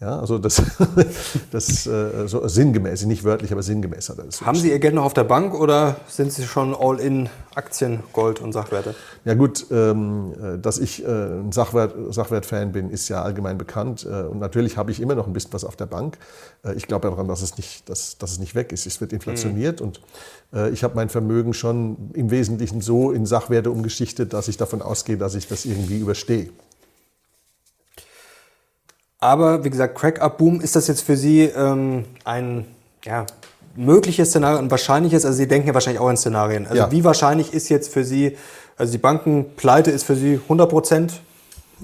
Ja, also das, [LAUGHS] das äh, so sinngemäß, nicht wörtlich, aber sinngemäß hat er das. Haben Sie Ihr Geld noch auf der Bank oder sind Sie schon all in Aktien, Gold und Sachwerte? Ja gut, ähm, äh, dass ich äh, ein Sachwert, Sachwert-Fan bin, ist ja allgemein bekannt. Äh, und natürlich habe ich immer noch ein bisschen was auf der Bank. Äh, ich glaube daran, dass es, nicht, dass, dass es nicht weg ist. Es wird inflationiert mhm. und äh, ich habe mein Vermögen schon im Wesentlichen so in Sachwerte umgeschichtet, dass ich davon ausgehe, dass ich das irgendwie überstehe. Aber wie gesagt, Crack-Up-Boom, ist das jetzt für Sie ähm, ein ja, mögliches Szenario, ein wahrscheinliches? Also Sie denken ja wahrscheinlich auch in Szenarien. Also ja. wie wahrscheinlich ist jetzt für Sie, also die Bankenpleite ist für Sie 100 Prozent?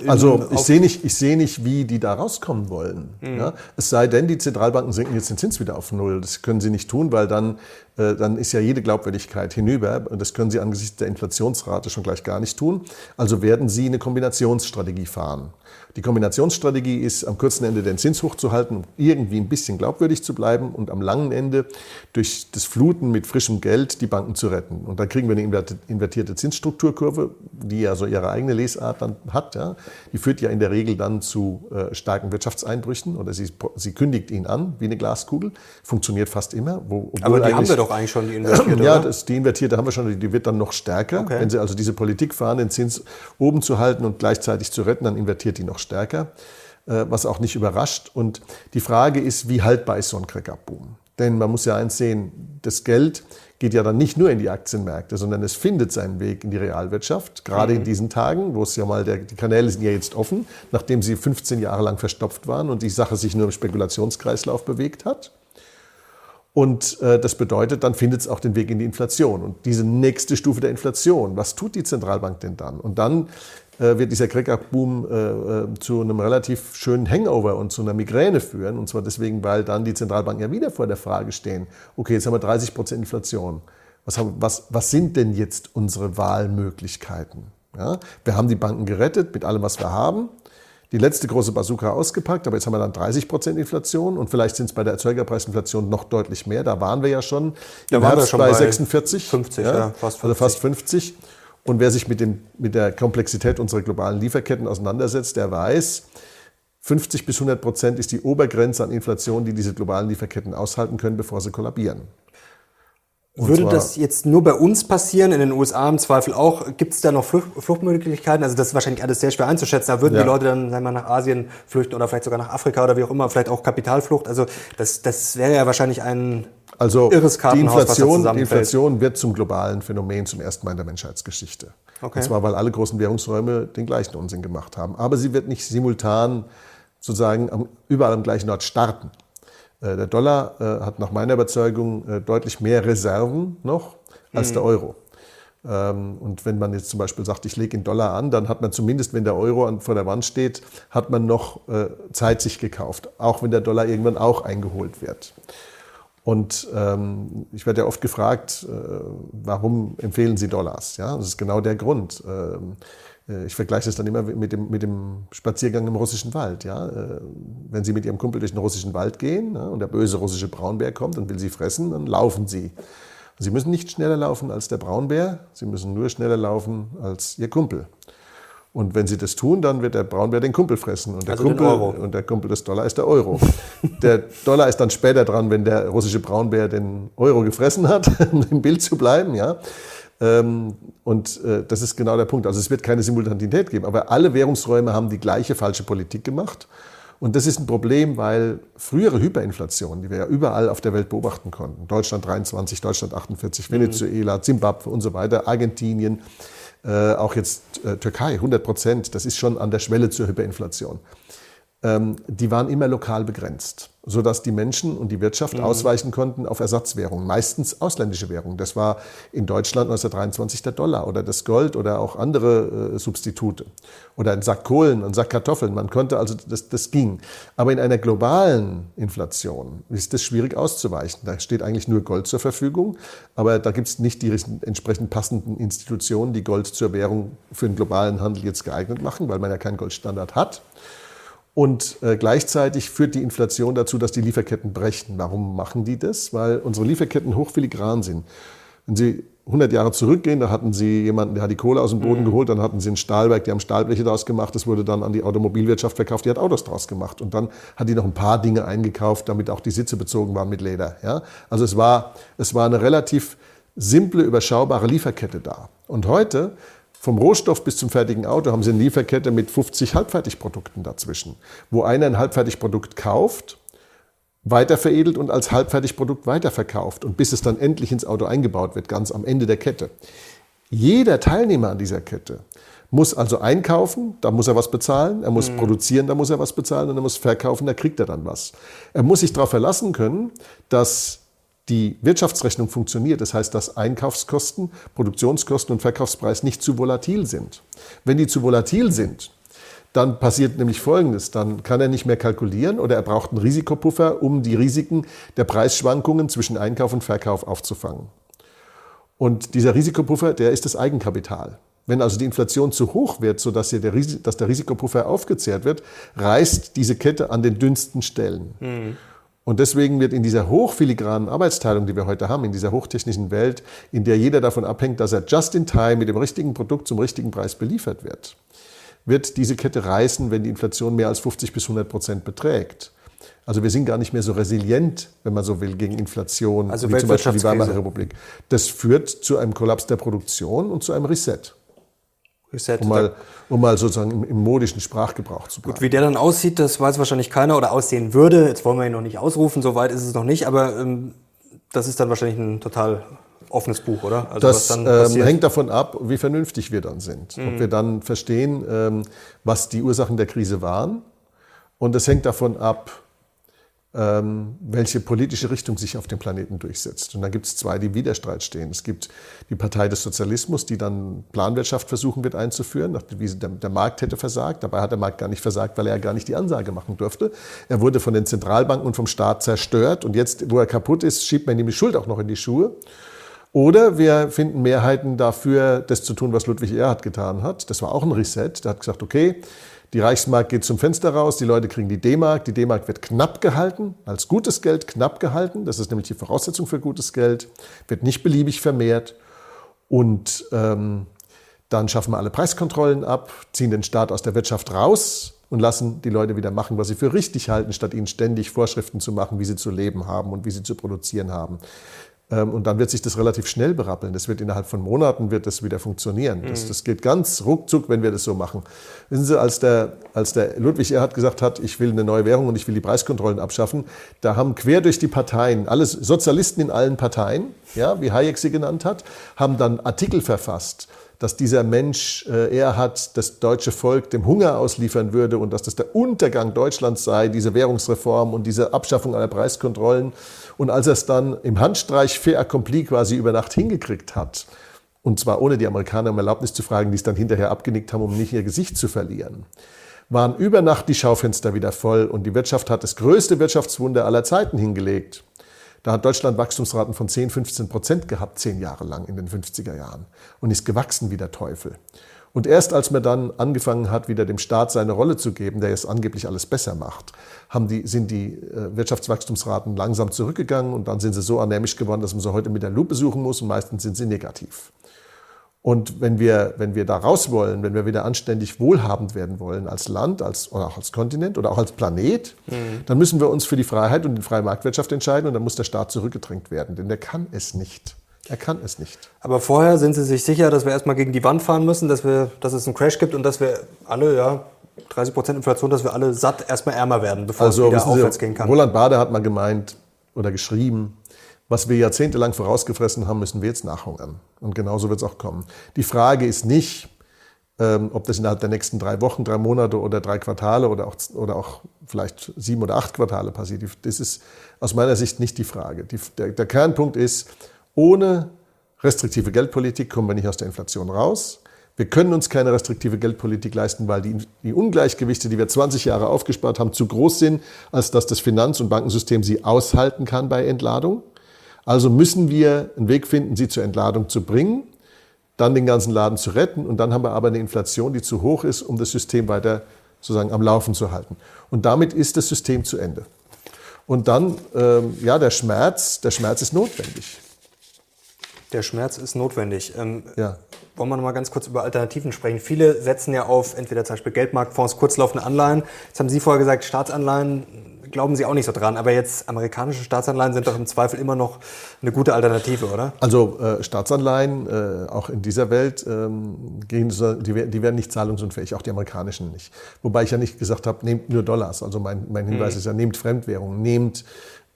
Also ich sehe nicht, ich sehe nicht, wie die da rauskommen wollen. Mhm. Ja? Es sei denn, die Zentralbanken senken jetzt den Zins wieder auf Null. Das können sie nicht tun, weil dann, dann ist ja jede Glaubwürdigkeit hinüber. Und das können sie angesichts der Inflationsrate schon gleich gar nicht tun. Also werden sie eine Kombinationsstrategie fahren. Die Kombinationsstrategie ist, am kurzen Ende den Zins hochzuhalten, um irgendwie ein bisschen glaubwürdig zu bleiben und am langen Ende durch das Fluten mit frischem Geld die Banken zu retten. Und dann kriegen wir eine invertierte Zinsstrukturkurve, die ja so ihre eigene Lesart dann hat. Ja. Die führt ja in der Regel dann zu äh, starken Wirtschaftseinbrüchen oder sie, sie kündigt ihn an wie eine Glaskugel. Funktioniert fast immer. Wo, Aber die haben wir doch eigentlich schon, die [CLEARS THROAT] invertierte, Ja, das, die invertierte haben wir schon, die wird dann noch stärker. Okay. Wenn sie also diese Politik fahren, den Zins oben zu halten und gleichzeitig zu retten, dann invertiert die noch stärker, äh, was auch nicht überrascht. Und die Frage ist, wie haltbar ist so ein Crack-Up-Boom? Denn man muss ja eins sehen, das Geld geht ja dann nicht nur in die Aktienmärkte, sondern es findet seinen Weg in die Realwirtschaft, gerade mhm. in diesen Tagen, wo es ja mal, der, die Kanäle sind ja jetzt offen, nachdem sie 15 Jahre lang verstopft waren und die Sache sich nur im Spekulationskreislauf bewegt hat. Und äh, das bedeutet, dann findet es auch den Weg in die Inflation. Und diese nächste Stufe der Inflation, was tut die Zentralbank denn dann? Und dann äh, wird dieser Crack-Up-Boom äh, äh, zu einem relativ schönen Hangover und zu einer Migräne führen. Und zwar deswegen, weil dann die Zentralbanken ja wieder vor der Frage stehen, okay, jetzt haben wir 30 Prozent Inflation. Was, haben, was, was sind denn jetzt unsere Wahlmöglichkeiten? Ja? Wir haben die Banken gerettet mit allem, was wir haben. Die letzte große Bazooka ausgepackt, aber jetzt haben wir dann 30 Prozent Inflation und vielleicht sind es bei der Erzeugerpreisinflation noch deutlich mehr. Da waren wir ja schon, da waren wir schon bei, bei 46. 50, ja, ja, fast 50. Also fast 50. Und wer sich mit, den, mit der Komplexität unserer globalen Lieferketten auseinandersetzt, der weiß, 50 bis 100 Prozent ist die Obergrenze an Inflation, die diese globalen Lieferketten aushalten können, bevor sie kollabieren. Und Würde das jetzt nur bei uns passieren, in den USA im Zweifel auch? Gibt es da noch Flucht, Fluchtmöglichkeiten? Also das ist wahrscheinlich alles sehr schwer einzuschätzen. Da würden ja. die Leute dann sagen wir, nach Asien flüchten oder vielleicht sogar nach Afrika oder wie auch immer, vielleicht auch Kapitalflucht. Also das, das wäre ja wahrscheinlich ein also irres die Inflation, die Inflation wird zum globalen Phänomen zum ersten Mal in der Menschheitsgeschichte. Okay. Und zwar, weil alle großen Währungsräume den gleichen Unsinn gemacht haben. Aber sie wird nicht simultan sozusagen überall am gleichen Ort starten. Äh, der Dollar äh, hat nach meiner Überzeugung äh, deutlich mehr Reserven noch als mhm. der Euro. Ähm, und wenn man jetzt zum Beispiel sagt, ich lege in Dollar an, dann hat man zumindest, wenn der Euro vor der Wand steht, hat man noch Zeit sich gekauft, auch wenn der Dollar irgendwann auch eingeholt wird. Und ähm, ich werde ja oft gefragt, äh, warum empfehlen Sie Dollars? Ja, das ist genau der Grund. Ähm, äh, ich vergleiche es dann immer mit dem, mit dem Spaziergang im russischen Wald. Ja? Äh, wenn Sie mit Ihrem Kumpel durch den russischen Wald gehen ja, und der böse russische Braunbär kommt und will Sie fressen, dann laufen Sie. Sie müssen nicht schneller laufen als der Braunbär, Sie müssen nur schneller laufen als Ihr Kumpel. Und wenn sie das tun, dann wird der Braunbär den Kumpel fressen. Und der, also Kumpel, und der Kumpel des Dollar ist der Euro. der Dollar ist dann später dran, wenn der russische Braunbär den Euro gefressen hat, [LAUGHS] um im Bild zu bleiben. Ja. Ähm, und äh, das ist genau der Punkt. Also es wird keine Simultanität geben. Aber alle Währungsräume haben die gleiche falsche Politik gemacht. Und das ist ein Problem, weil frühere Hyperinflation, die wir ja überall auf der Welt beobachten konnten, Deutschland 23, Deutschland 48, mhm. Venezuela, Zimbabwe und so weiter, Argentinien, äh, auch jetzt äh, Türkei, 100 Prozent, das ist schon an der Schwelle zur Hyperinflation. Ähm, die waren immer lokal begrenzt sodass die Menschen und die Wirtschaft mhm. ausweichen konnten auf Ersatzwährungen, meistens ausländische Währungen. Das war in Deutschland 1923 der Dollar oder das Gold oder auch andere äh, Substitute oder ein Sack Kohlen, ein Sack Kartoffeln. Man konnte also, das, das ging. Aber in einer globalen Inflation ist das schwierig auszuweichen. Da steht eigentlich nur Gold zur Verfügung, aber da gibt es nicht die entsprechend passenden Institutionen, die Gold zur Währung für den globalen Handel jetzt geeignet machen, weil man ja keinen Goldstandard hat. Und äh, gleichzeitig führt die Inflation dazu, dass die Lieferketten brechen. Warum machen die das? Weil unsere Lieferketten hochfiligran sind. Wenn Sie 100 Jahre zurückgehen, da hatten sie jemanden, der hat die Kohle aus dem Boden mhm. geholt, dann hatten sie ein Stahlwerk, die haben Stahlbleche daraus gemacht, das wurde dann an die Automobilwirtschaft verkauft, die hat Autos daraus gemacht. Und dann hat die noch ein paar Dinge eingekauft, damit auch die Sitze bezogen waren mit Leder. Ja? Also es war, es war eine relativ simple, überschaubare Lieferkette da. Und heute vom Rohstoff bis zum fertigen Auto haben Sie eine Lieferkette mit 50 Halbfertigprodukten dazwischen, wo einer ein Halbfertigprodukt kauft weiterveredelt und als Halbfertigprodukt weiterverkauft und bis es dann endlich ins Auto eingebaut wird, ganz am Ende der Kette. Jeder Teilnehmer an dieser Kette muss also einkaufen, da muss er was bezahlen, er muss mhm. produzieren, da muss er was bezahlen und er muss verkaufen, da kriegt er dann was. Er muss sich darauf verlassen können, dass die Wirtschaftsrechnung funktioniert. Das heißt, dass Einkaufskosten, Produktionskosten und Verkaufspreis nicht zu volatil sind. Wenn die zu volatil sind, dann passiert nämlich Folgendes. Dann kann er nicht mehr kalkulieren oder er braucht einen Risikopuffer, um die Risiken der Preisschwankungen zwischen Einkauf und Verkauf aufzufangen. Und dieser Risikopuffer, der ist das Eigenkapital. Wenn also die Inflation zu hoch wird, sodass der, dass der Risikopuffer aufgezehrt wird, reißt diese Kette an den dünnsten Stellen. Mhm. Und deswegen wird in dieser hochfiligranen Arbeitsteilung, die wir heute haben, in dieser hochtechnischen Welt, in der jeder davon abhängt, dass er just in time mit dem richtigen Produkt zum richtigen Preis beliefert wird, wird diese Kette reißen, wenn die Inflation mehr als 50 bis 100 Prozent beträgt. Also wir sind gar nicht mehr so resilient, wenn man so will, gegen Inflation, also wie zum Beispiel die Weimarer Republik. Das führt zu einem Kollaps der Produktion und zu einem Reset. Reset um, mal, um mal sozusagen im, im, modischen Sprachgebrauch zu bleiben. Gut, wie der dann aussieht, das weiß wahrscheinlich keiner oder aussehen würde. Jetzt wollen wir ihn noch nicht ausrufen, so weit ist es noch nicht, aber ähm, das ist dann wahrscheinlich ein total offenes Buch, oder? Also das ähm, hängt davon ab, wie vernünftig wir dann sind. Mhm. Ob wir dann verstehen, ähm, was die Ursachen der Krise waren. Und es hängt davon ab, ähm, welche politische Richtung sich auf dem Planeten durchsetzt. Und da gibt es zwei, die Widerstreit stehen. Es gibt die Partei des Sozialismus, die dann Planwirtschaft versuchen wird einzuführen, wie der, der Markt hätte versagt. Dabei hat der Markt gar nicht versagt, weil er gar nicht die Ansage machen durfte. Er wurde von den Zentralbanken und vom Staat zerstört. Und jetzt, wo er kaputt ist, schiebt man ihm die Schuld auch noch in die Schuhe. Oder wir finden Mehrheiten dafür, das zu tun, was Ludwig Erhard getan hat. Das war auch ein Reset. Der hat gesagt, okay, die Reichsmark geht zum Fenster raus, die Leute kriegen die D-Mark, die D-Mark wird knapp gehalten, als gutes Geld knapp gehalten, das ist nämlich die Voraussetzung für gutes Geld, wird nicht beliebig vermehrt. Und ähm, dann schaffen wir alle Preiskontrollen ab, ziehen den Staat aus der Wirtschaft raus und lassen die Leute wieder machen, was sie für richtig halten, statt ihnen ständig Vorschriften zu machen, wie sie zu leben haben und wie sie zu produzieren haben. Ähm, und dann wird sich das relativ schnell berappeln. Das wird innerhalb von Monaten wird das wieder funktionieren. Das, mhm. das geht ganz ruckzuck, wenn wir das so machen. Wissen Sie, als der, als der Ludwig Erhard gesagt hat, ich will eine neue Währung und ich will die Preiskontrollen abschaffen, da haben quer durch die Parteien, alles Sozialisten in allen Parteien, ja, wie Hayek sie genannt hat, haben dann Artikel verfasst dass dieser Mensch äh, Erhard das deutsche Volk dem Hunger ausliefern würde und dass das der Untergang Deutschlands sei, diese Währungsreform und diese Abschaffung aller Preiskontrollen. Und als er es dann im Handstreich fait accompli quasi über Nacht hingekriegt hat, und zwar ohne die Amerikaner um Erlaubnis zu fragen, die es dann hinterher abgenickt haben, um nicht ihr Gesicht zu verlieren, waren über Nacht die Schaufenster wieder voll und die Wirtschaft hat das größte Wirtschaftswunder aller Zeiten hingelegt. Da hat Deutschland Wachstumsraten von 10, 15 Prozent gehabt, zehn Jahre lang in den 50er Jahren und ist gewachsen wie der Teufel. Und erst als man dann angefangen hat, wieder dem Staat seine Rolle zu geben, der jetzt angeblich alles besser macht, haben die, sind die äh, Wirtschaftswachstumsraten langsam zurückgegangen und dann sind sie so anämisch geworden, dass man sie heute mit der Lupe suchen muss und meistens sind sie negativ. Und wenn wir, wenn wir da raus wollen, wenn wir wieder anständig wohlhabend werden wollen als Land, als, oder auch als Kontinent oder auch als Planet, mhm. dann müssen wir uns für die Freiheit und die freie Marktwirtschaft entscheiden und dann muss der Staat zurückgedrängt werden, denn der kann es nicht. Er kann es nicht. Aber vorher sind Sie sich sicher, dass wir erstmal gegen die Wand fahren müssen, dass, wir, dass es einen Crash gibt und dass wir alle, ja, 30 Prozent Inflation, dass wir alle satt erstmal ärmer werden, bevor also, es wieder aufwärts gehen kann. Roland Bade hat mal gemeint oder geschrieben, was wir jahrzehntelang vorausgefressen haben, müssen wir jetzt nachhungern. Und genauso wird es auch kommen. Die Frage ist nicht, ähm, ob das innerhalb der nächsten drei Wochen, drei Monate oder drei Quartale oder auch, oder auch vielleicht sieben oder acht Quartale passiert. Das ist aus meiner Sicht nicht die Frage. Die, der, der Kernpunkt ist, ohne restriktive Geldpolitik kommen wir nicht aus der Inflation raus. Wir können uns keine restriktive Geldpolitik leisten, weil die, die, Ungleichgewichte, die wir 20 Jahre aufgespart haben, zu groß sind, als dass das Finanz- und Bankensystem sie aushalten kann bei Entladung. Also müssen wir einen Weg finden, sie zur Entladung zu bringen, dann den ganzen Laden zu retten und dann haben wir aber eine Inflation, die zu hoch ist, um das System weiter sozusagen am Laufen zu halten. Und damit ist das System zu Ende. Und dann, ähm, ja, der Schmerz, der Schmerz ist notwendig. Der Schmerz ist notwendig. Ähm, Ja. Wollen wir noch mal ganz kurz über Alternativen sprechen? Viele setzen ja auf entweder zum Beispiel Geldmarktfonds, kurzlaufende Anleihen. Jetzt haben Sie vorher gesagt, Staatsanleihen glauben Sie auch nicht so dran. Aber jetzt amerikanische Staatsanleihen sind doch im Zweifel immer noch eine gute Alternative, oder? Also äh, Staatsanleihen, äh, auch in dieser Welt, ähm, gehen, die, die werden nicht zahlungsunfähig, auch die amerikanischen nicht. Wobei ich ja nicht gesagt habe, nehmt nur Dollars. Also mein, mein Hinweis ist ja, nehmt Fremdwährungen, nehmt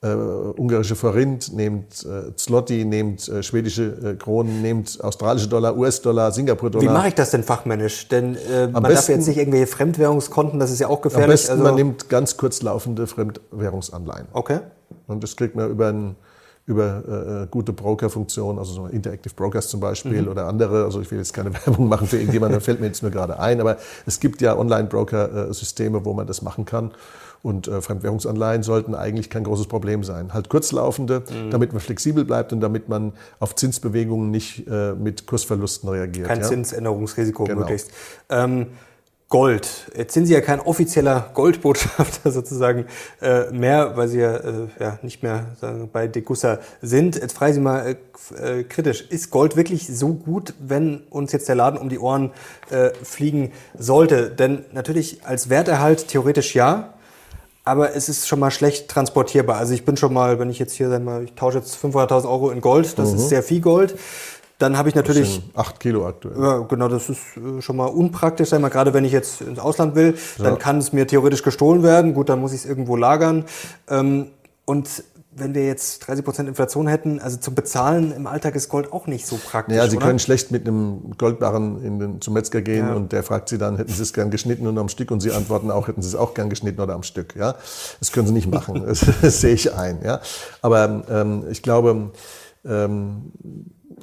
äh, ungarische Forint, nehmt äh, Zloty, nehmt äh, schwedische äh, Kronen, nehmt australische Dollar, US-Dollar, Wie Singapur-Dollar. mache ich das denn fachmännisch? Denn äh, man darf besten- jetzt nicht irgendwelche Fremdwährungskonten, das ist ja auch Am gefährlich. besten, also, man nimmt ganz kurz laufende Fremdwährungsanleihen. okay. Und das kriegt man über, ein, über äh, gute Brokerfunktionen, also so Interactive Brokers zum Beispiel oder andere. Also ich will jetzt keine [LAUGHS] Werbung machen für irgendjemanden, da fällt mir jetzt nur gerade ein. Aber es gibt ja Online-Broker-Systeme, wo man das machen kann. Und äh, Fremdwährungsanleihen sollten eigentlich kein großes Problem sein. Halt kurzlaufende, damit man flexibel bleibt und damit man auf Zinsbewegungen nicht äh, mit Kursverlusten reagiert. Kein ja? Zinsänderungsrisiko Genau. möglichst. Ähm, Gold. Jetzt sind Sie ja kein offizieller Goldbotschafter [LAUGHS] sozusagen äh, mehr, weil Sie ja, äh, ja nicht mehr sagen, bei Degussa sind. Jetzt frage ich Sie mal äh, äh, kritisch. Ist Gold wirklich so gut, wenn uns jetzt der Laden um die Ohren äh, fliegen sollte? Denn natürlich als Werterhalt theoretisch ja. Aber es ist schon mal schlecht transportierbar. Also ich bin schon mal, wenn ich jetzt hier, sag mal, ich tausche jetzt 500.000 Euro in Gold, das ist sehr viel Gold. Dann habe ich natürlich acht Kilo aktuell. ja, genau, das ist äh, schon mal unpraktisch, sag mal, gerade wenn ich jetzt ins Ausland will, dann kann es mir theoretisch gestohlen werden. Gut, dann muss ich es irgendwo lagern. Ähm, und wenn wir jetzt 30% Inflation hätten, also zum Bezahlen im Alltag ist Gold auch nicht so praktisch. Ja, Sie oder? können schlecht mit einem Goldbarren in den, zum Metzger gehen Ja. und der fragt Sie dann, hätten Sie es gern geschnitten oder am Stück? Und Sie antworten auch, hätten Sie es auch gern geschnitten oder am Stück. Ja, das können Sie nicht machen. [LAUGHS] Das, das sehe ich ein. Ja, aber ähm, ich glaube, ähm,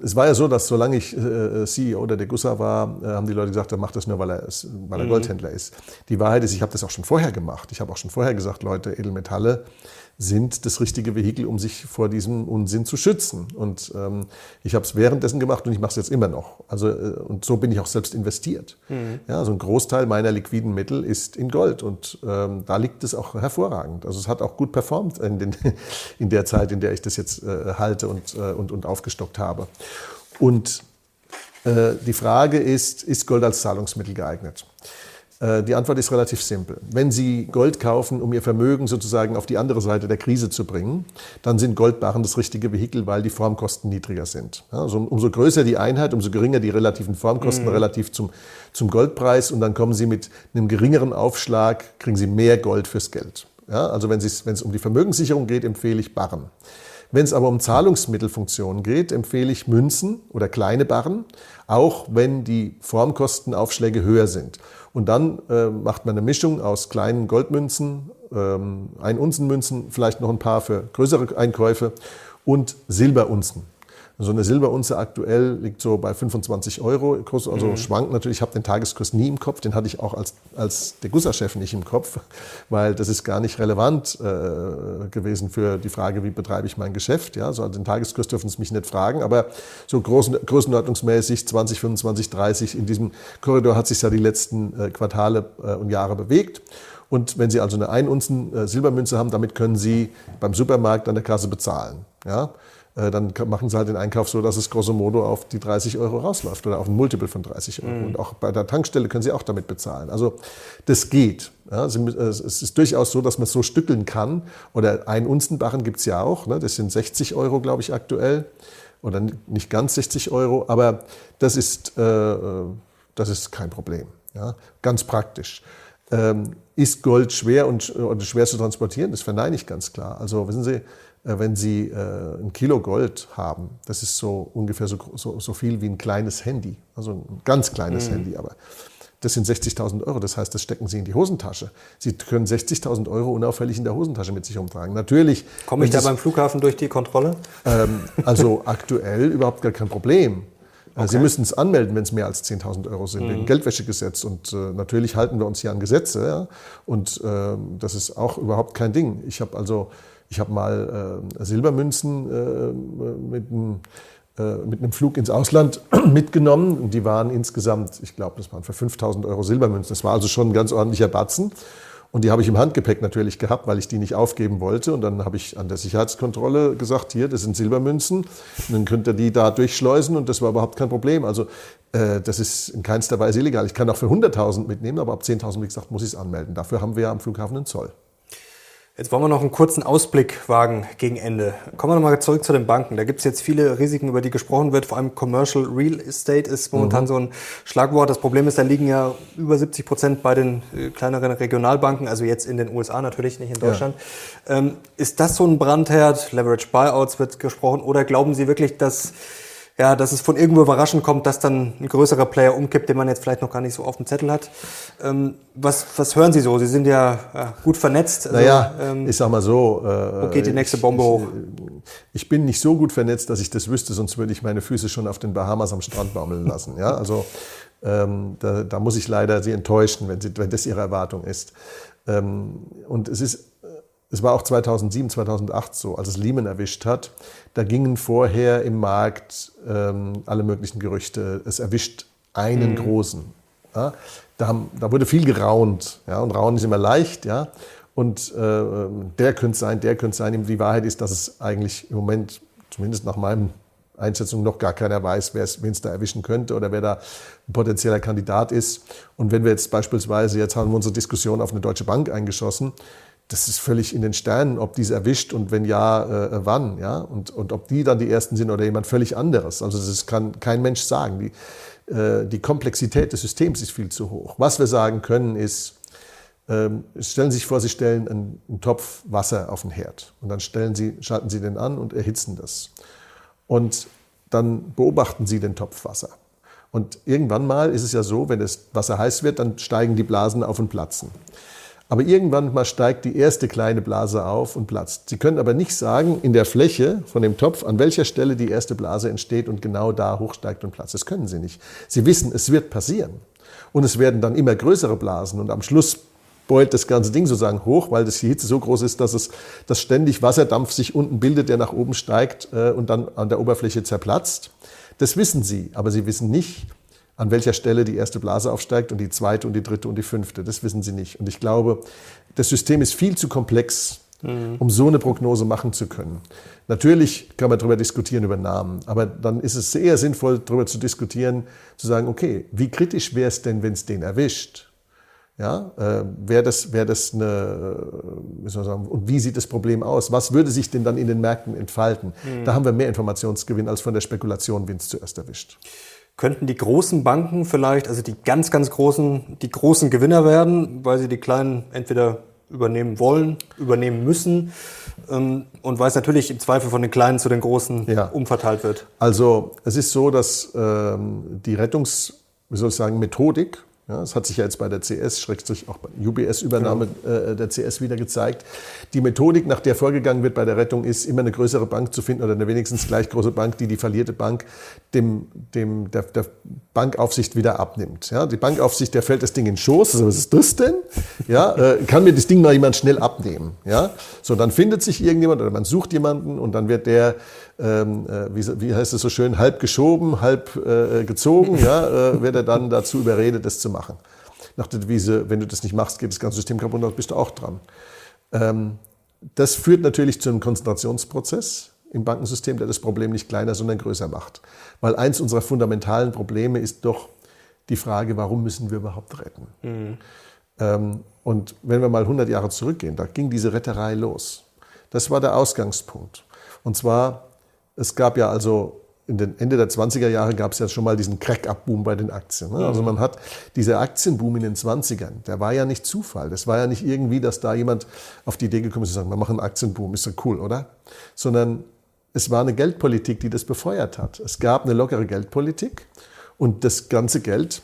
es war ja so, dass solange ich äh, CEO der Degussa war, äh, haben die Leute gesagt, er macht das nur, weil er, ist, weil er Goldhändler ist. Die Wahrheit ist, ich habe das auch schon vorher gemacht. Ich habe auch schon vorher gesagt, Leute, Edelmetalle sind das richtige Vehikel, um sich vor diesem Unsinn zu schützen. Und ähm, ich habe es währenddessen gemacht und ich mache es jetzt immer noch. Also äh, und so bin ich auch selbst investiert. Ja, also ein Großteil meiner liquiden Mittel ist in Gold und ähm, da liegt es auch hervorragend. Also es hat auch gut performt in, den, [LAUGHS] in der Zeit, in der ich das jetzt äh, halte und, äh, und, und aufgestockt habe. Und äh, die Frage ist, ist Gold als Zahlungsmittel geeignet? Äh, Die Antwort ist relativ simpel. Wenn Sie Gold kaufen, um Ihr Vermögen sozusagen auf die andere Seite der Krise zu bringen, dann sind Goldbarren das richtige Vehikel, weil die Formkosten niedriger sind. Ja, Also umso größer die Einheit, umso geringer die relativen Formkosten relativ zum, zum Goldpreis und dann kommen Sie mit einem geringeren Aufschlag, kriegen Sie mehr Gold fürs Geld. Ja, also wenn es, wenn es um die Vermögenssicherung geht, empfehle ich Barren. Wenn es aber um Zahlungsmittelfunktionen geht, empfehle ich Münzen oder kleine Barren, auch wenn die Formkostenaufschläge höher sind. Und dann äh, macht man eine Mischung aus kleinen Goldmünzen, ähm, Ein-Unzen-Münzen, vielleicht noch ein paar für größere Einkäufe und Silberunzen. So eine Silberunze aktuell liegt so bei 25 Euro. Kurs Also schwankt natürlich. Ich habe den Tageskurs nie im Kopf. Den hatte ich auch als, als Degussa-Chef nicht im Kopf, weil das ist gar nicht relevant äh, gewesen für die Frage, wie betreibe ich mein Geschäft. Ja, so den Tageskurs dürfen Sie mich nicht fragen. Aber so großen, größenordnungsmäßig 20, 25, 30 in diesem Korridor hat sich ja die letzten äh, Quartale äh, und Jahre bewegt. Und wenn Sie also eine 1 Unzen äh, Silbermünze haben, damit können Sie beim Supermarkt an der Kasse bezahlen. Ja? Äh, Dann machen Sie halt den Einkauf so, dass es grosso modo auf die 30 Euro rausläuft oder auf ein Multiple von 30 Euro. Und auch bei der Tankstelle können Sie auch damit bezahlen. Also das geht. Ja? Sie, äh, es ist durchaus so, dass man es so stückeln kann. Oder ein Unzenbarren gibt es ja auch. Ne? Das sind 60 Euro, glaube ich, aktuell. Oder nicht ganz 60 Euro. Aber das ist, äh, äh, das ist kein Problem. Ja? Ganz praktisch. Ähm, ist Gold schwer und oder schwer zu transportieren? Das verneine ich ganz klar. Also wissen Sie, äh, wenn Sie äh, ein Kilo Gold haben, das ist so ungefähr so, so, so viel wie ein kleines Handy, also ein ganz kleines Handy, aber das sind 60.000 Euro. Das heißt, das stecken Sie in die Hosentasche. Sie können 60.000 Euro unauffällig in der Hosentasche mit sich rumtragen. Natürlich. Komme ich da beim Flughafen durch die Kontrolle? ähm, also aktuell [LAUGHS] überhaupt gar kein Problem. Äh, Sie müssen es anmelden, wenn es mehr als 10.000 Euro sind, wegen Geldwäschegesetz. Und äh, natürlich halten wir uns hier an Gesetze. Ja? Und ähm, das ist auch überhaupt kein Ding. Ich habe also, ich habe mal äh, Silbermünzen äh, mit einem äh, mit einem Flug ins Ausland [CLEARS THROAT] mitgenommen. Und die waren insgesamt, ich glaube, das waren für 5000 Euro Silbermünzen. Das war also schon ein ganz ordentlicher Batzen. Und die habe ich im Handgepäck natürlich gehabt, weil ich die nicht aufgeben wollte. Und dann habe ich an der Sicherheitskontrolle gesagt, hier, das sind Silbermünzen. Und dann könnt ihr die da durchschleusen und das war überhaupt kein Problem. Also äh, das ist in keinster Weise illegal. Ich kann auch für 100.000 mitnehmen, aber ab 10.000, wie gesagt, muss ich es anmelden. Dafür haben wir ja am Flughafen einen Zoll. Jetzt wollen wir noch einen kurzen Ausblick wagen gegen Ende. Kommen wir nochmal zurück zu den Banken. Da gibt es jetzt viele Risiken, über die gesprochen wird. Vor allem Commercial Real Estate ist momentan mhm. so ein Schlagwort. Das Problem ist, da liegen ja über 70 Prozent bei den äh, kleineren Regionalbanken, also jetzt in den USA natürlich, nicht in Deutschland. Ja. Ähm, ist das so ein Brandherd? Leverage Buyouts wird gesprochen. Oder glauben Sie wirklich, dass ja, dass es von irgendwo überraschend kommt, dass dann ein größerer Player umkippt, den man jetzt vielleicht noch gar nicht so auf dem Zettel hat. Ähm, was, was hören Sie so? Sie sind ja, ja gut vernetzt. Also, naja, ähm, ich sag mal so. Äh, wo geht die nächste Bombe ich, hoch? Ich bin nicht so gut vernetzt, dass ich das wüsste, sonst würde ich meine Füße schon auf den Bahamas am Strand baumeln lassen. Ja, also ähm, da, da, muss ich leider Sie enttäuschen, wenn, Sie, wenn das Ihre Erwartung ist. Ähm, und es ist es war auch 2007, 2008 so, als es Lehman erwischt hat. Da gingen vorher im Markt ähm, alle möglichen Gerüchte. Es erwischt einen mhm. großen. Ja? Da, haben, da, wurde viel geraunt. Ja? Und Raunen ist immer leicht. Ja? Und äh, der könnte sein, der könnte sein. Die Wahrheit ist, dass es eigentlich im Moment, zumindest nach meinem Einschätzung, noch gar keiner weiß, wen es da erwischen könnte oder wer da ein potenzieller Kandidat ist. Und wenn wir jetzt beispielsweise, jetzt haben wir unsere Diskussion auf eine Deutsche Bank eingeschossen, das ist völlig in den Sternen, ob diese erwischt und wenn ja, äh, wann, ja, und, und ob die dann die ersten sind oder jemand völlig anderes. Also das kann kein Mensch sagen. Die, äh, die Komplexität des Systems ist viel zu hoch. Was wir sagen können ist, ähm, stellen Sie sich vor, Sie stellen einen, einen, Topf Wasser auf den Herd und dann stellen Sie, schalten Sie den an und erhitzen das. Und dann beobachten Sie den Topf Wasser. Und irgendwann mal ist es ja so, wenn das Wasser heiß wird, dann steigen die Blasen auf und platzen. Aber irgendwann mal steigt die erste kleine Blase auf und platzt. Sie können aber nicht sagen, in der Fläche von dem Topf, an welcher Stelle die erste Blase entsteht und genau da hochsteigt und platzt. Das können Sie nicht. Sie wissen, es wird passieren. Und es werden dann immer größere Blasen und am Schluss beult das ganze Ding sozusagen hoch, weil die Hitze so groß ist, dass es dass ständig Wasserdampf sich unten bildet, der nach oben steigt äh, und dann an der Oberfläche zerplatzt. Das wissen Sie, aber Sie wissen nicht, an welcher Stelle die erste Blase aufsteigt und die zweite und die dritte und die fünfte. Das wissen sie nicht. Und ich glaube, das System ist viel zu komplex, mhm. um so eine Prognose machen zu können. Natürlich kann man darüber diskutieren über Namen, aber dann ist es sehr sinnvoll, darüber zu diskutieren, zu sagen, okay, wie kritisch wäre es denn, wenn es den erwischt? Ja, äh, wäre das, wäre das eine, äh, wie soll man sagen, und wie sieht das Problem aus? Was würde sich denn dann in den Märkten entfalten? Mhm. Da haben wir mehr Informationsgewinn als von der Spekulation, wen es zuerst erwischt. Könnten die großen Banken vielleicht, also die ganz, ganz großen, die großen Gewinner werden, weil sie die kleinen entweder übernehmen wollen, übernehmen müssen ähm, und weil es natürlich im Zweifel von den Kleinen zu den Großen ja. umverteilt wird? Also es ist so, dass ähm, die Rettungs, wie soll ich sagen, Methodik ja, das hat sich ja jetzt bei der CS, schrägstrich auch bei UBS-Übernahme genau. äh, der CS wieder gezeigt. Die Methodik, nach der vorgegangen wird bei der Rettung, ist immer eine größere Bank zu finden oder eine wenigstens gleich große Bank, die die verlierte Bank dem, dem, der, der Bankaufsicht wieder abnimmt. Ja, die Bankaufsicht, der fällt das Ding in den Schoß. Also, was ist das denn? Ja, äh, kann mir das Ding mal jemand schnell abnehmen? Ja, so dann findet sich irgendjemand oder man sucht jemanden und dann wird der ähm, äh, wie, wie, heißt es so schön, halb geschoben, halb äh, gezogen, ja, äh, wird er dann dazu überredet, das zu machen. Nach der Devise, wenn du das nicht machst, geht das ganze System kaputt, dann bist du auch dran. Ähm, das führt natürlich zu einem Konzentrationsprozess im Bankensystem, der das Problem nicht kleiner, sondern größer macht. Weil eins unserer fundamentalen Probleme ist doch die Frage, warum müssen wir überhaupt retten? Mhm. Ähm, und wenn wir mal 100 Jahre zurückgehen, da ging diese Retterei los. Das war der Ausgangspunkt. Und zwar es gab ja also in den Ende der 20er Jahre gab es ja schon mal diesen Crack-Up-Boom bei den Aktien. Ne? Also mhm. man hat dieser Aktienboom in den 20ern, der war ja nicht Zufall. Das war ja nicht irgendwie, dass da jemand auf die Idee gekommen ist, zu sagen, wir machen einen Aktienboom, ist ja cool, oder? Sondern es war eine Geldpolitik, die das befeuert hat. Es gab eine lockere Geldpolitik und das ganze Geld